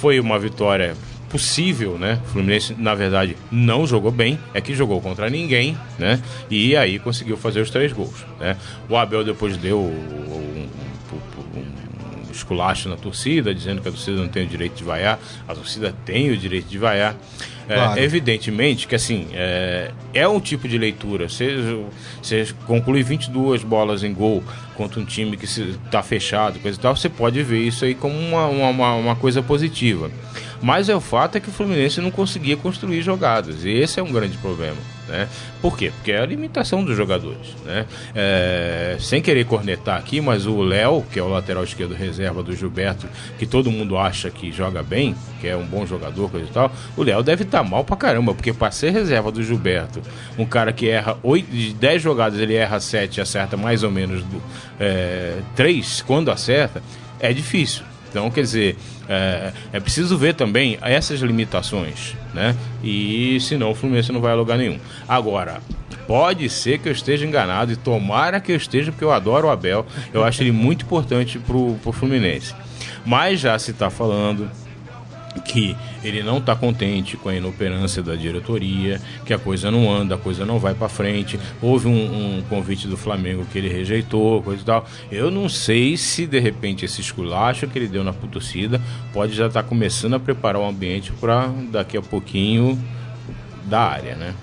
foi uma vitória possível, né? O Fluminense, na verdade, não jogou bem, é que jogou contra ninguém, né? E aí conseguiu fazer os três gols, né? O Abel depois deu esculacho na torcida, dizendo que a torcida não tem o direito de vaiar, a torcida tem o direito de vaiar. É, Claro. evidentemente que assim é, é um tipo de leitura. Você, você conclui 22 bolas em gol contra um time que está fechado, coisa e tal, você pode ver isso aí como uma, uma, uma- uma coisa positiva. Mas é o fato é que o Fluminense não conseguia construir jogadas. E esse é um grande problema. Né? Por quê? Porque é a limitação dos jogadores. Né? É, sem querer cornetar aqui, mas o Léo, que é o lateral esquerdo reserva do Gilberto, que todo mundo acha que joga bem, que é um bom jogador, coisa e tal, o Léo deve estar mal pra caramba, porque para ser reserva do Gilberto, um cara que erra 8, de 10 jogadas, ele erra 7 e acerta mais ou menos 3 quando acerta, é difícil. Então, quer dizer, é, é preciso ver também essas limitações, né? E senão o Fluminense não vai a lugar nenhum. Agora, pode ser que eu esteja enganado e tomara que eu esteja, porque eu adoro o Abel. Eu acho ele muito importante pro, pro Fluminense. Mas já se está falando que ele não está contente com a inoperância da diretoria, que a coisa não anda, a coisa não vai para frente. Houve um, um convite do Flamengo que ele rejeitou, coisa e tal. Eu não sei se de repente esse esculacho que ele deu na torcida pode já estar começando a preparar o ambiente para daqui a pouquinho da área, né?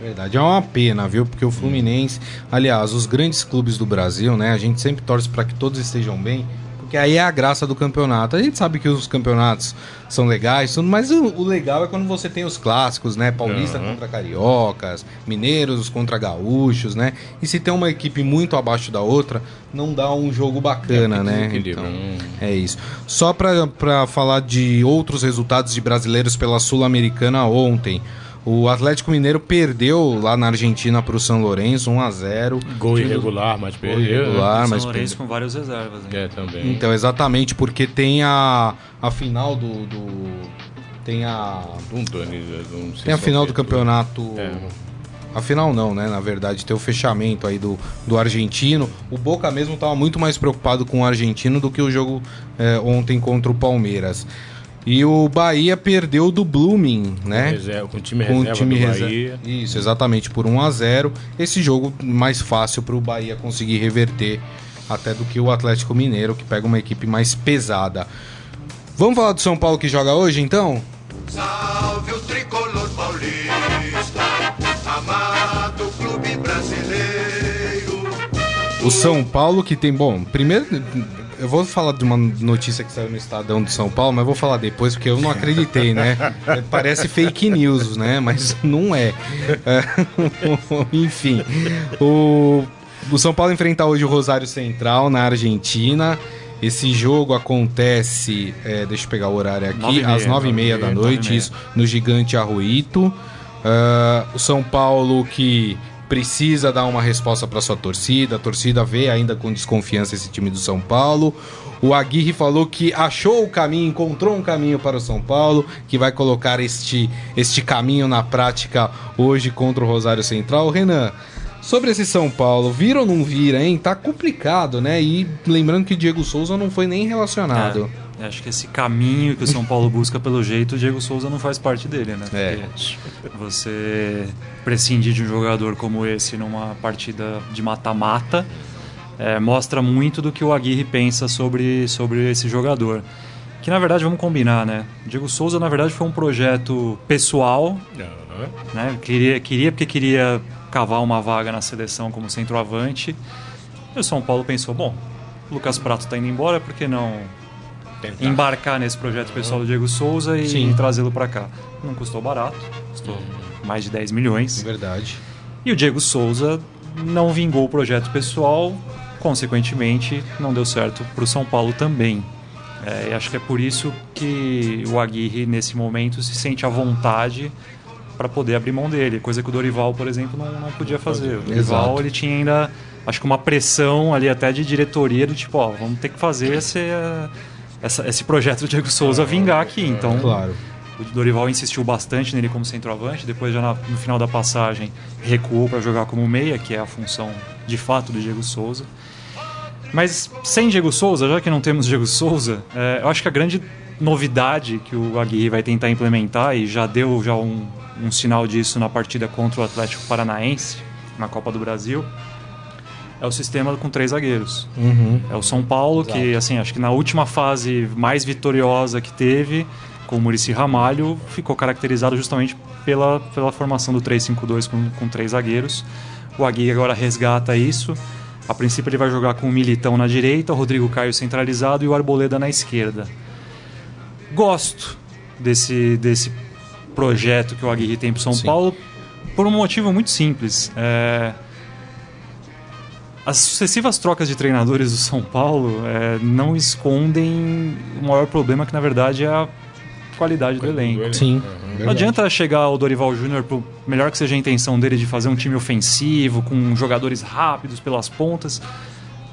Verdade, é uma pena, viu? Porque o Fluminense, aliás, os grandes clubes do Brasil, né? A gente sempre torce para que todos estejam bem, porque aí é a graça do campeonato. A gente sabe que os campeonatos são legais, tudo, mas o, o legal é quando você tem os clássicos, né? Paulista Uhum. contra cariocas, mineiros contra gaúchos, né? E se tem uma equipe muito abaixo da outra, não dá um jogo bacana, É, né? Então, hum. é isso. Só pra falar de outros resultados de brasileiros pela Sul-Americana ontem. O Atlético Mineiro perdeu lá na Argentina pro São Lourenço 1 a 0. Gol irregular, mas perdeu. irregular, São mas Lourenço perdeu. com várias reservas. né? É, também. Então, exatamente, porque tem a, a final do, do- tem a tem a final é do campeonato É. A final não, né? Na verdade, ter o fechamento aí do, do argentino. O Boca mesmo estava muito mais preocupado com o argentino do que o jogo é, ontem contra o Palmeiras. E o Bahia perdeu do Blooming, né? Reserva, com o time reserva com o time reserva. Bahia. Isso, exatamente, por 1 a 0 Esse jogo mais fácil para o Bahia conseguir reverter até do que o Atlético Mineiro, que pega uma equipe mais pesada. Vamos falar do São Paulo que joga hoje, então? Salve o tricolor paulista, amado clube brasileiro. O São Paulo que tem, bom, primeiro eu vou falar de uma notícia que saiu no Estadão de São Paulo, mas vou falar depois porque eu não acreditei, né? Parece fake news, né? Mas não é. é enfim, o, o São Paulo enfrenta hoje o Rosário Central na Argentina. Esse jogo acontece, é, deixa eu pegar o horário aqui, nove às nove e meia da noite, isso, no Gigante Arruito. Uh, o São Paulo que precisa dar uma resposta para sua torcida. A torcida vê ainda com desconfiança esse time do São Paulo. O Aguirre falou que achou o caminho, encontrou um caminho para o São Paulo, que vai colocar este, este caminho na prática hoje contra o Rosário Central. Renan, sobre esse São Paulo, vira ou não vira, hein? Tá complicado, né? E lembrando que Diego Souza não foi nem relacionado. Acho que esse caminho que o São Paulo busca pelo jeito, o Diego Souza não faz parte dele, né? É. você prescindir de um jogador como esse numa partida de mata-mata é, mostra muito do que o Aguirre pensa sobre, sobre esse jogador. Que na verdade, vamos combinar, né? Diego Souza, na verdade, foi um projeto pessoal. Uhum. Né? Queria, queria porque queria cavar uma vaga na seleção como centroavante. E o São Paulo pensou: bom, o Lucas Prato está indo embora, por que não Tentar. embarcar nesse projeto pessoal do Diego Souza e, trazê-lo para cá. Não custou barato, custou hum. mais de 10 milhões. Verdade. E o Diego Souza não vingou o projeto pessoal, consequentemente, não deu certo para o São Paulo também. É, acho que é por isso que o Aguirre, nesse momento, se sente à vontade para poder abrir mão dele, coisa que o Dorival, por exemplo, não, não podia fazer. O Dorival Exato. ele tinha ainda, acho que uma pressão ali até de diretoria do tipo, ó, vamos ter que fazer esse, essa, esse projeto do Diego Souza vingar aqui. Então, claro. o Dorival insistiu bastante nele como centroavante, depois já na, no final da passagem recuou para jogar como meia, que é a função de fato do Diego Souza. Mas sem Diego Souza, já que não temos Diego Souza, é, eu acho que a grande novidade que o Aguirre vai tentar implementar e já deu já um, um sinal disso na partida contra o Atlético Paranaense na Copa do Brasil é o sistema com três zagueiros. Uhum. É o São Paulo, Exato. que assim, acho que na última fase mais vitoriosa que teve, com o Murici Ramalho, ficou caracterizado justamente pela, pela formação do 3-5-2 com, com três zagueiros. O Aguirre agora resgata isso. A princípio ele vai jogar com o Militão na direita, o Rodrigo Caio centralizado e o Arboleda na esquerda. Gosto desse, desse projeto que o Aguirre tem para São Sim. Paulo por um motivo muito simples. É as sucessivas trocas de treinadores do São Paulo é, não escondem o maior problema que na verdade é a qualidade do elenco. Sim. Uhum. Não adianta chegar o Dorival Júnior, por melhor que seja a intenção dele de fazer um time ofensivo, com jogadores rápidos pelas pontas,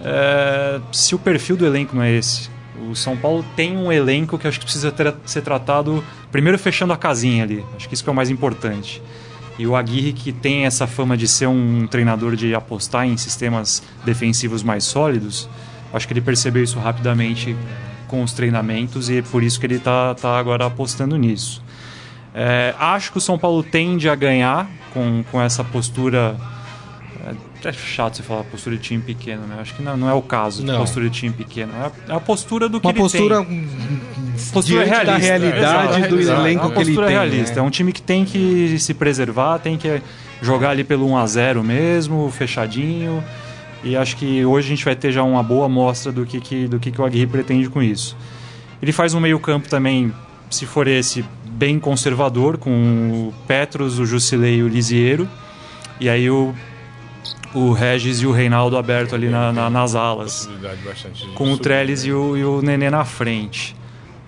é, se o perfil do elenco não é esse. O São Paulo tem um elenco que acho que precisa ter, ser tratado primeiro fechando a casinha ali. Acho que isso que é o mais importante. E o Aguirre, que tem essa fama de ser um treinador de apostar em sistemas defensivos mais sólidos, acho que ele percebeu isso rapidamente com os treinamentos e é por isso que ele está tá agora apostando nisso. É, acho que o São Paulo tende a ganhar com, com essa postura é chato você falar postura de time pequeno, né? Acho que não, não é o caso de postura de time pequeno. É a, é a postura do que Uma ele postura, tem. Postura realista. da realidade exato, do exato. elenco é que ele tem. postura realista. Né? É um time que tem que se preservar, tem que jogar ali pelo 1 a 0 mesmo, fechadinho. E acho que hoje a gente vai ter já uma boa amostra do que, que, do que, que o Aguirre pretende com isso. Ele faz um meio campo também, se for esse, bem conservador, com o Petros, o Jusilei e o Lisiero. E aí o o Regis e o Reinaldo aberto ali na, na, nas alas. Com o Trellis e o, e o Nenê na frente.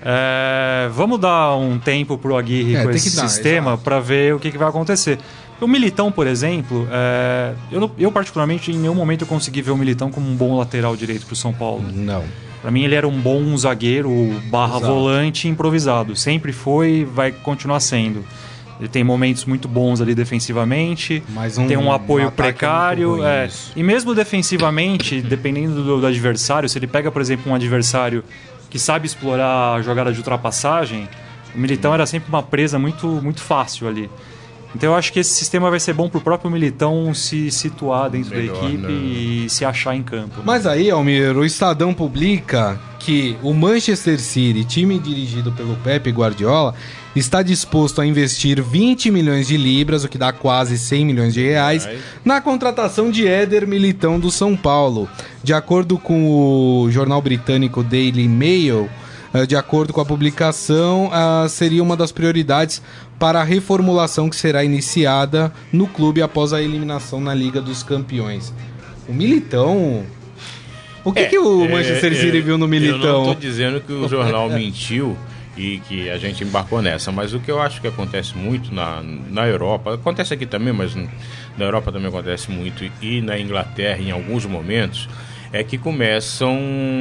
É, vamos dar um tempo pro Aguirre é, com esse dar, sistema para ver o que, que, vai acontecer. O Militão, por exemplo, é, eu, eu, particularmente em nenhum momento eu consegui ver o Militão como um bom lateral direito pro São Paulo. Não. Para mim ele era um bom zagueiro barra Exato. volante improvisado. Sempre foi e vai continuar sendo. Ele tem momentos muito bons ali defensivamente, Mas um- tem um apoio um é precário. ruim, é. E mesmo defensivamente, dependendo do, do adversário, se ele pega, por exemplo, um adversário que sabe explorar a jogada de ultrapassagem, o Militão era sempre uma presa muito, muito fácil ali. Então eu acho que esse sistema vai ser bom pro próprio Militão se situar dentro Melhor, da equipe né? e se achar em campo. Mas aí, Almir, o Estadão publica que o Manchester City, time dirigido pelo Pepe Guardiola, está disposto a investir 20 milhões de libras, o que dá quase 100 milhões de reais, na contratação de Éder Militão do São Paulo. De acordo com o jornal britânico Daily Mail, de acordo com a publicação, ah, seria uma das prioridades para a reformulação que será iniciada no clube após a eliminação na Liga dos Campeões. O Militão. O que, que o É, Manchester é, City viu no Eu não Militão? tô dizendo que o jornal mentiu e que a gente embarcou nessa, mas o que eu acho que acontece muito na, na Europa, acontece aqui também, mas na Europa também acontece muito, e na Inglaterra em alguns momentos, é que começam,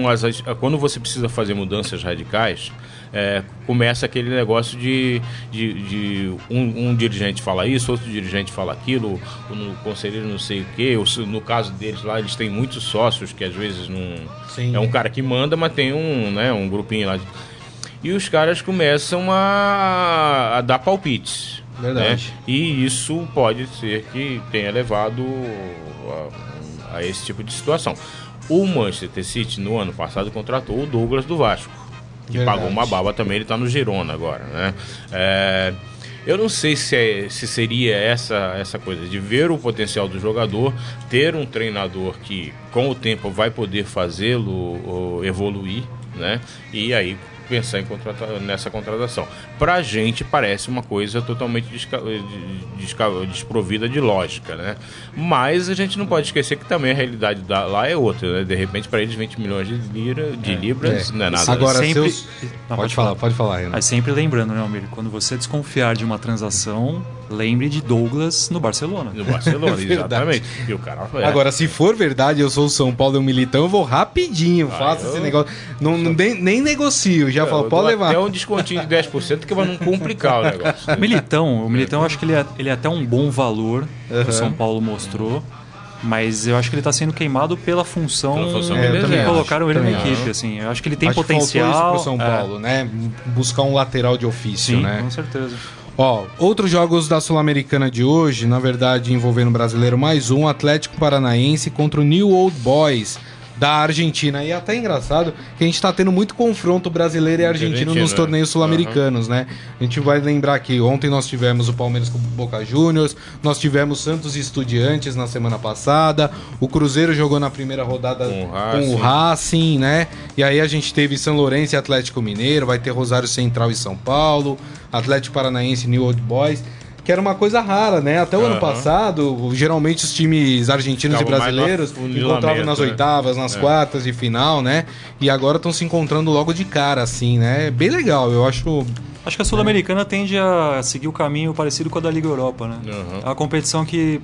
as, quando você precisa fazer mudanças radicais, é, começa aquele negócio de, de, de um, um dirigente fala isso, outro dirigente fala aquilo, o conselheiro não sei o quê. ou se- No caso deles lá, eles têm muitos sócios que às vezes não. Sim. É um cara que manda, mas tem um, né, um grupinho lá. de- E os caras começam a, a dar palpites. Verdade. né? E isso pode ser que tenha levado a, a esse tipo de situação. O Manchester City, no ano passado, contratou o Douglas do Vasco, que Verdade. pagou uma baba também, ele está no Girona agora. Né? É, eu não sei se, é- se seria essa, essa coisa de ver o potencial do jogador, ter um treinador que com o tempo vai poder fazê-lo evoluir, né? E aí pensar em contrata- nessa contratação. Pra gente parece uma coisa totalmente desca- desprovida de lógica, né? Mas a gente não pode esquecer que também a realidade da- lá é outra, né? De repente para eles 20 milhões de, lira, de libras É. não é nada. Agora, Sempre- seus... Não, pode, pode falar, falar. pode falar, Renan. Mas sempre lembrando, né, Almir? Quando você desconfiar de uma transação, lembre de Douglas no Barcelona. No Barcelona, exatamente. E o cara é. Agora, se for verdade, eu sou o São Paulo e o Militão, eu vou rapidinho, faço eu- esse negócio. Não, não- nem, nem negocio, já falo, Eu pode levar. Até um descontinho de 10% que vai não complicar o negócio. O Militão, o Militão eu acho que ele é, ele é até um bom valor que o São Paulo mostrou. Mas eu acho que ele está sendo queimado pela função, Pela função que ele que desempenha. colocaram ele na equipe. acho. Assim, eu acho que ele tem Acho que potencial. faltou isso pro São é, Paulo, né? Buscar um lateral de ofício, sim, né? com certeza. Ó, outros jogos da Sul-Americana de hoje, na verdade envolvendo o brasileiro, mais um Atlético Paranaense contra o New Old Boys da Argentina. E é até engraçado que a gente tá tendo muito confronto brasileiro e argentino nos torneios né? sul-americanos, né? A gente vai lembrar que ontem nós tivemos o Palmeiras com o Boca Juniors, nós tivemos Santos e Estudiantes na semana passada, o Cruzeiro jogou na primeira rodada Com o com o Racing. Racing, né? E aí a gente teve São Lourenço e Atlético Mineiro, vai ter Rosário Central e São Paulo, Atlético Paranaense e New Old Boys, que era uma coisa rara, né? Até o ano Aham. passado, geralmente os times argentinos e brasileiros afunilamento, encontravam nas né? oitavas, nas É. quartas de final, né? E agora estão se encontrando logo de cara, assim, né? Bem legal, eu acho. Acho que a Sul-Americana tende a seguir o caminho parecido com a da Liga Europa, né? Uhum. É uma competição que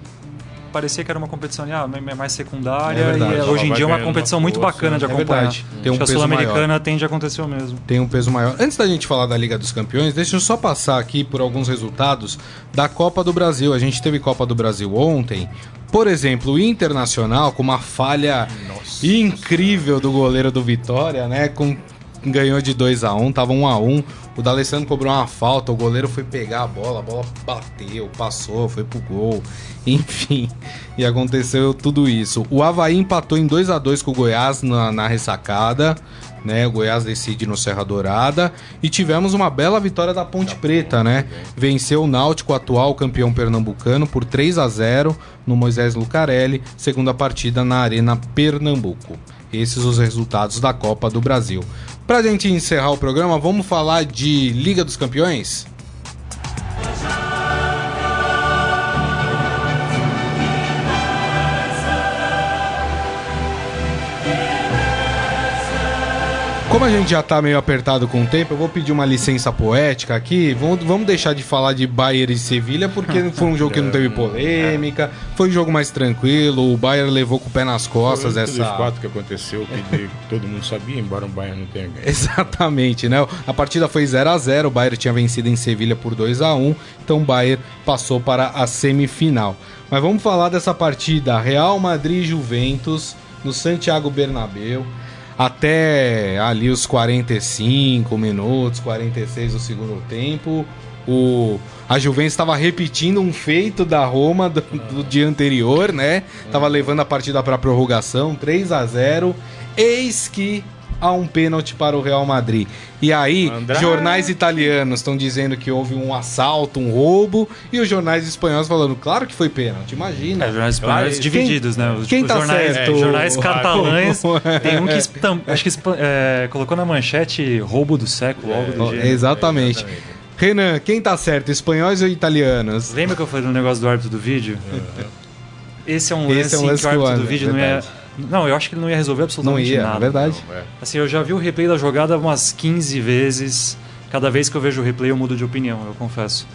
parecia que era uma competição ah, mais secundária É verdade. e Ela hoje em dia é uma competição muito força, bacana de é acompanhar. verdade. Tem um Acho que a peso Sul-Americana tende a acontecer o mesmo. tem um peso maior. Antes da gente falar da Liga dos Campeões, deixa eu só passar aqui por alguns resultados da Copa do Brasil. A gente teve Copa do Brasil ontem. Por exemplo, o Internacional, com uma falha incrível do goleiro do Vitória, né? Com, ganhou de 2 a 1 tava 1 a 1 O D'Alessandro cobrou uma falta, o goleiro foi pegar a bola, a bola bateu, passou, foi pro gol. Enfim, e aconteceu tudo isso. O Havaí empatou em 2 a 2 com o Goiás na, na ressacada né? O Goiás decide no Serra Dourada e tivemos uma bela vitória da Ponte Preta, né? Venceu o Náutico, atual campeão pernambucano, por 3 a 0 no Moisés Lucarelli, segunda partida na Arena Pernambuco. Esses os resultados da Copa do Brasil. Pra gente encerrar o programa, vamos falar de Liga dos Campeões? Como a gente já tá meio apertado com o tempo, eu vou pedir uma licença poética aqui. Vamos, vamos deixar de falar de Bayern e Sevilha, porque foi um jogo que não teve polêmica, foi um jogo mais tranquilo, o Bayern levou com o pé nas costas Foi um essa. dos que aconteceu, que todo mundo sabia, embora o Bayern não tenha ganho. Exatamente, né? A partida foi 0 a 0 o Bayern tinha vencido em Sevilha por 2 a 1 então o Bayern passou para a semifinal. Mas vamos falar dessa partida Real Madrid e Juventus no Santiago Bernabéu. Até ali os 45 minutos, 46 do segundo tempo, o, a Juventus estava repetindo um feito da Roma do, do dia anterior, né? Tava levando a partida para prorrogação, 3 a 0 Eis que há um pênalti para o Real Madrid. E aí, Andrade. jornais italianos estão dizendo que houve um assalto, um roubo, e os jornais espanhóis falando, claro que foi pênalti, imagina. É, jornais espanhóis Quem- divididos, né? Os, quem os tá jornais, certo? é, jornais O- catalães. tem um que acho que é, colocou na manchete roubo do século, algo do gênero. Exatamente. Exatamente. Renan, quem tá certo, espanhóis ou italianos? Lembra que eu falei do negócio do árbitro do vídeo? Esse é um lance, Esse é um lance que o árbitro do vídeo não ia. Não, eu acho que ele não ia resolver Não absolutamente ia, nada. é verdade. Não, é. Assim, eu já vi o replay da jogada umas 15 vezes. Cada vez que eu vejo o replay eu mudo de opinião, eu confesso.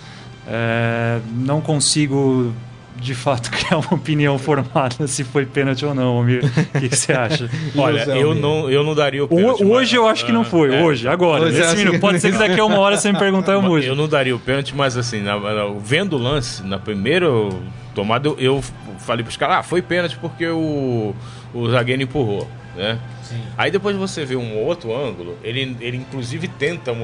É, não consigo, de fato, criar uma opinião formada se foi pênalti ou não, Almir. O que você acha? Olha, eu não, eu não daria o O- pênalti. hoje mas- eu acho que não foi, É. hoje, agora, Hoje nesse acho minuto. que- Pode ser que daqui a uma hora você me perguntar, eu mude. Eu não daria o pênalti, mas assim, na, na- vendo o lance, na primeira tomada, eu, eu falei pros caras, ah, foi pênalti porque o, o zagueiro empurrou, né? Aí depois você vê um outro ângulo, ele, ele inclusive tenta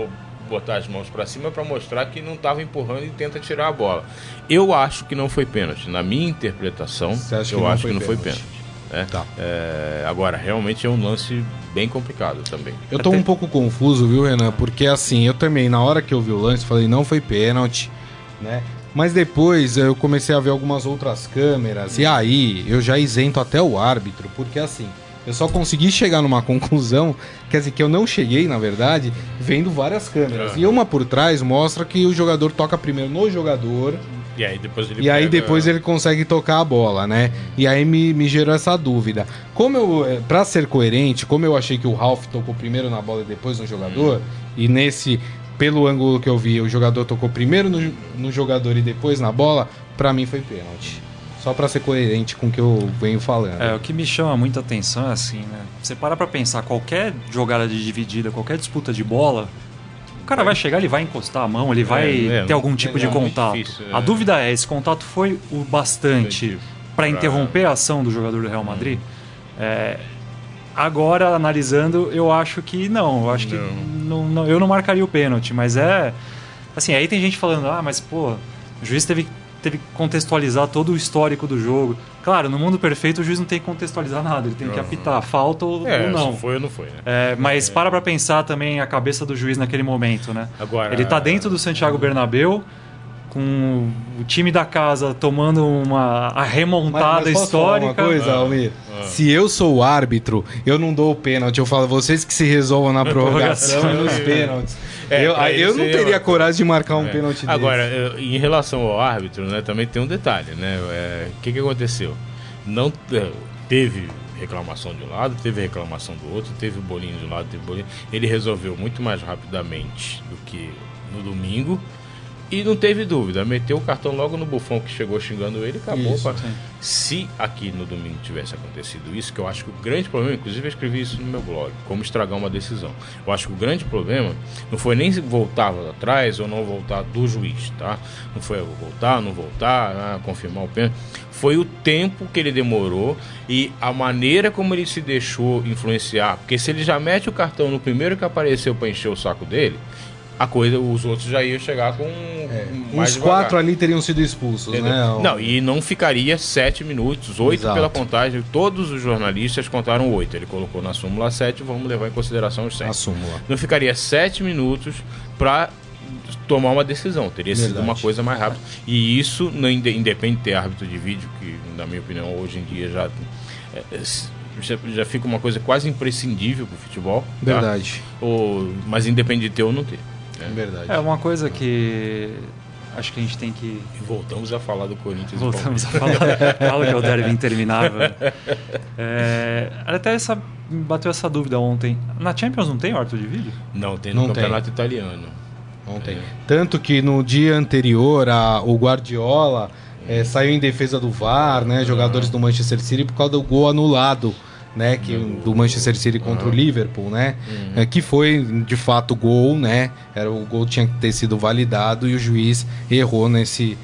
botar as mãos pra cima pra mostrar que não tava empurrando e tenta tirar a bola. Eu acho que não foi pênalti. Na minha interpretação, que eu não acho que não foi pênalti? né? Tá. É, agora, realmente é um lance bem complicado também. Eu tô Até- um pouco confuso, viu, Renan? Porque assim, eu também, na hora que eu vi o lance, falei, não foi pênalti, né? Mas depois eu comecei a ver algumas outras câmeras, e aí eu já isento até o árbitro, porque assim, eu só consegui chegar numa conclusão, quer dizer, que eu não cheguei, na verdade, vendo várias câmeras. Ah. E uma por trás mostra que o jogador toca primeiro no jogador, E aí depois ele e aí pega- depois ele consegue tocar a bola, né? E aí me, me gerou essa dúvida. Como eu, eh, pra ser coerente, como eu achei que o Ralph tocou primeiro na bola e depois no jogador, e nesse, pelo ângulo que eu vi, o jogador tocou primeiro no, no jogador e depois na bola, pra mim foi pênalti. Só pra ser coerente com o que eu venho falando. É, o que me chama muita atenção é assim, né? Você para pra pensar, qualquer jogada de dividida, qualquer disputa de bola, o cara vai chegar, ele vai encostar a mão, ele vai é, ter algum tipo de é contato. difícil, A é. dúvida é, esse contato foi o bastante para pra- interromper a ação do jogador do Real Madrid? É, agora, analisando, eu acho que não. Eu acho que Não. não- não- eu não marcaria o pênalti, mas é... Assim, aí tem gente falando, ah, mas pô, o juiz teve, teve que contextualizar todo o histórico do jogo. Claro, no mundo perfeito o juiz não tem que contextualizar nada, ele tem que Uhum. apitar falta ou, É, ou não. se foi ou não foi, né? É, mas para pra pensar também a cabeça do juiz naquele momento, né? Agora- Ele tá dentro do Santiago Bernabéu, com o time da casa tomando uma a remontada posso falar histórica. Uma coisa, Ah, Almir? ah. Se eu sou o árbitro, eu não dou o pênalti. Eu falo, vocês que se resolvam na prorrogação e nos pênaltis. É, eu eu não eu- teria coragem de marcar um É. pênalti desse. Agora, em relação ao árbitro, né, também tem um detalhe, né? É, O que, que aconteceu? Não é, teve reclamação de um lado, teve reclamação do outro, teve bolinho de um lado, teve bolinho. Ele resolveu muito mais rapidamente do que no domingo. E não teve dúvida, meteu o cartão logo no bufão que chegou xingando ele e acabou. Isso. Se aqui no domingo tivesse acontecido isso, que eu acho que o grande problema, inclusive eu escrevi isso no meu blog, como estragar uma decisão. Eu acho que o grande problema não foi nem se voltar atrás ou não voltar do juiz, tá? Não foi voltar, não voltar, ah, confirmar o pênalti. Foi o tempo que ele demorou e a maneira como ele se deixou influenciar. Porque se ele já mete o cartão no primeiro que apareceu para encher o saco dele, a coisa, os outros já iam chegar com mais Os devagar. quatro ali teriam sido expulsos, Entendeu? né? Não, e não ficaria sete minutos, oito Exato. pela contagem. Todos os jornalistas contaram oito. Ele colocou na súmula sete, vamos levar em consideração os A sete. súmula. Não ficaria sete minutos para tomar uma decisão. Teria sido Verdade. uma coisa mais rápida. E isso, não inde- independe de ter árbitro de vídeo, que na minha opinião hoje em dia já, é, é, já, já fica uma coisa quase imprescindível pro futebol. tá? Verdade. Ou, mas independe de ter ou não ter. Né? Verdade. É uma coisa que acho que a gente tem que. E voltamos a falar do Corinthians. Voltamos a falar. Fala que é o derby interminável. É, até essa, bateu essa dúvida ontem. Na Champions não tem o árbitro de vídeo? Não, tem no Não campeonato italiano. Ontem. Tanto que no dia anterior, a, o Guardiola é, saiu em defesa do VAR, né? Jogadores do Manchester City por causa do gol anulado. Né, que, do Manchester City contra o Liverpool, né? É, que foi de fato gol, né? Era, o gol tinha que ter sido validado e o juiz errou nesse,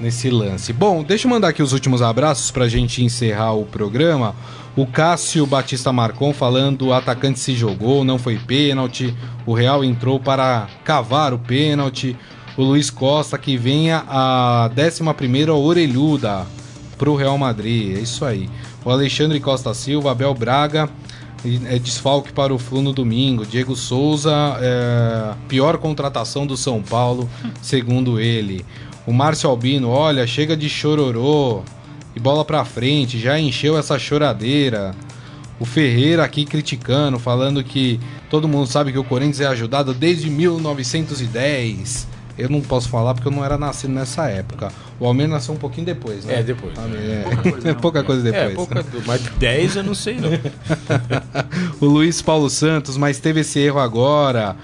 nesse lance. Bom, deixa eu mandar aqui os últimos abraços pra gente encerrar o programa. O Cássio Batista Marcon falando: o atacante se jogou, não foi pênalti. O Real entrou para cavar o pênalti. O Luiz Costa que venha a 11 orelhuda pro Real Madrid. É isso aí. O Alexandre Costa Silva, Abel Braga. É desfalque para o Flu no domingo. Diego Souza, é, pior contratação do São Paulo, segundo ele. O Márcio Albino, olha, chega de chororô e bola pra frente, já encheu essa choradeira. O Ferreira aqui criticando, falando que todo mundo sabe que o Corinthians é ajudado desde 1910. Eu não posso falar porque eu não era nascido nessa época. O Almir nasceu um pouquinho depois, né? É, depois. Ah, né? é. Pouca coisa não. Pouca coisa depois. É, pouca, mas 10 eu não sei não. o Luiz Paulo Santos, mas teve esse erro agora.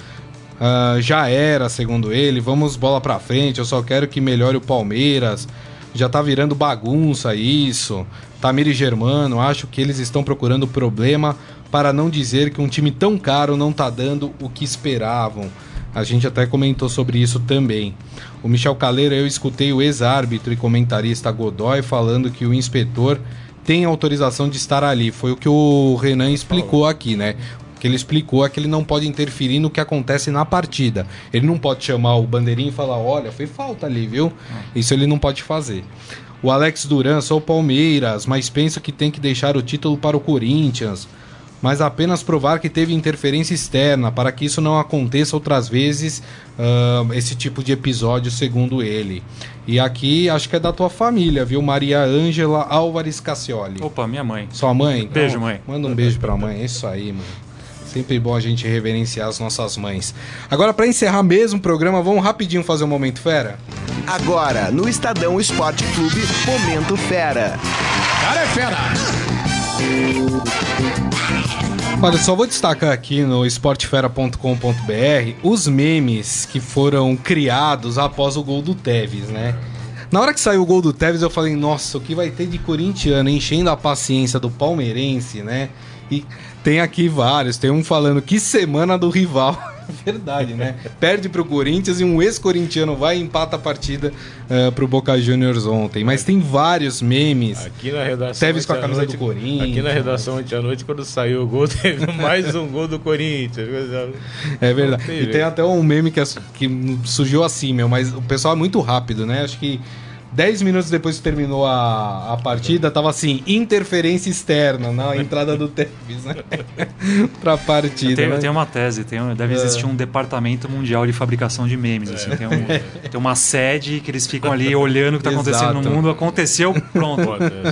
Ah, já era, segundo ele. Vamos bola pra frente. Eu só quero que melhore o Palmeiras. Já tá virando bagunça isso. Tamir e Germano, acho que eles estão procurando problema para não dizer que um time tão caro não tá dando o que esperavam. A gente até comentou sobre isso também. O Michel Caleiro, eu escutei o ex-árbitro e comentarista Godoy falando que o inspetor tem autorização de estar ali. Foi o que o Renan explicou aqui, né? O que ele explicou é que ele não pode interferir no que acontece na partida. Ele não pode chamar o bandeirinho e falar: olha, foi falta ali, viu? Isso ele não pode fazer. O Alex Duran, sou Palmeiras, mas penso que tem que deixar o título para o Corinthians. Mas apenas provar que teve interferência externa, para que isso não aconteça outras vezes, ah, esse tipo de episódio, segundo ele. E aqui acho que é da tua família, viu? Maria Ângela Álvares Cassioli. Opa, minha mãe. Sua mãe? Beijo, mãe. Manda um beijo pra mãe, é isso aí, mano. Sempre bom a gente reverenciar as nossas mães. Agora, pra encerrar mesmo o programa, vamos rapidinho fazer um Momento Fera? Agora, no Estadão Esporte Clube, Momento Fera. Cara é fera! Olha, só vou destacar aqui no esportefera.com.br os memes que foram criados após o gol do Tevez, né? Na hora que saiu o gol do Tevez, eu falei, nossa, o que vai ter de corintiano enchendo a paciência do palmeirense, né? E tem aqui vários, tem um falando que semana do rival. Verdade, né? Perde pro Corinthians e um ex-corintiano vai e empata a partida uh, pro Boca Juniors ontem. Mas tem vários memes. Aqui na redação. Tevez com a camisa noite- do Corinthians. Aqui na redação ontem à noite, quando saiu o gol, teve mais um gol do Corinthians. É verdade. Tem E tem até um meme que, é- que surgiu assim, meu, mas o pessoal é muito rápido, né? Acho que 10 minutos depois que terminou a, a partida, tava assim, interferência externa na entrada do Tevez, né? pra partida. Eu tenho, né? eu tenho uma tese, tem, um- deve existir um departamento mundial de fabricação de memes. Assim, tem, um- tem uma sede que eles ficam ali olhando o que está acontecendo no mundo. Aconteceu, pronto.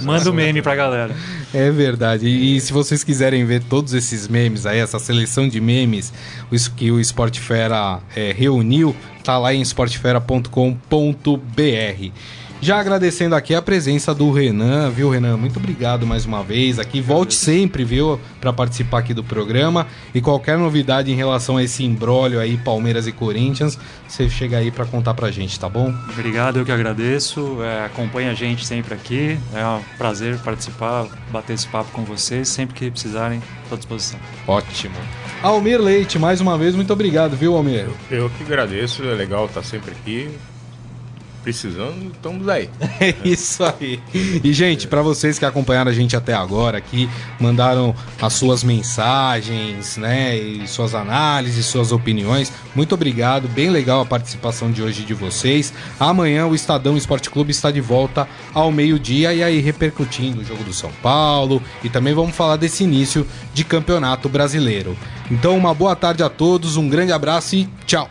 Manda o meme pra galera. É verdade. E, se vocês quiserem ver todos esses memes aí, essa seleção de memes, isso que o Esporte Fera é, reuniu, tá lá em esportefera.com.br. Já agradecendo aqui a presença do Renan, viu, Renan? Muito obrigado mais uma vez aqui. Volte sempre, viu, para participar aqui do programa. E qualquer novidade em relação a esse embrólio aí, Palmeiras e Corinthians, você chega aí para contar pra gente, tá bom? Obrigado, eu que agradeço. É, acompanha a gente sempre aqui. É um prazer participar, bater esse papo com vocês. Sempre que precisarem, estou à disposição. Ótimo. Almir Leite, mais uma vez, muito obrigado, viu, Almir? Eu que agradeço, é legal estar sempre aqui. Precisando, estamos aí. É isso aí. E, gente, pra vocês que acompanharam a gente até agora aqui, mandaram as suas mensagens, né? E suas análises, suas opiniões. Muito obrigado. Bem legal a participação de hoje de vocês. Amanhã o Estadão Esporte Clube está de volta ao meio-dia e aí repercutindo o jogo do São Paulo. E também vamos falar desse início de campeonato brasileiro. Então, uma boa tarde a todos, um grande abraço e tchau.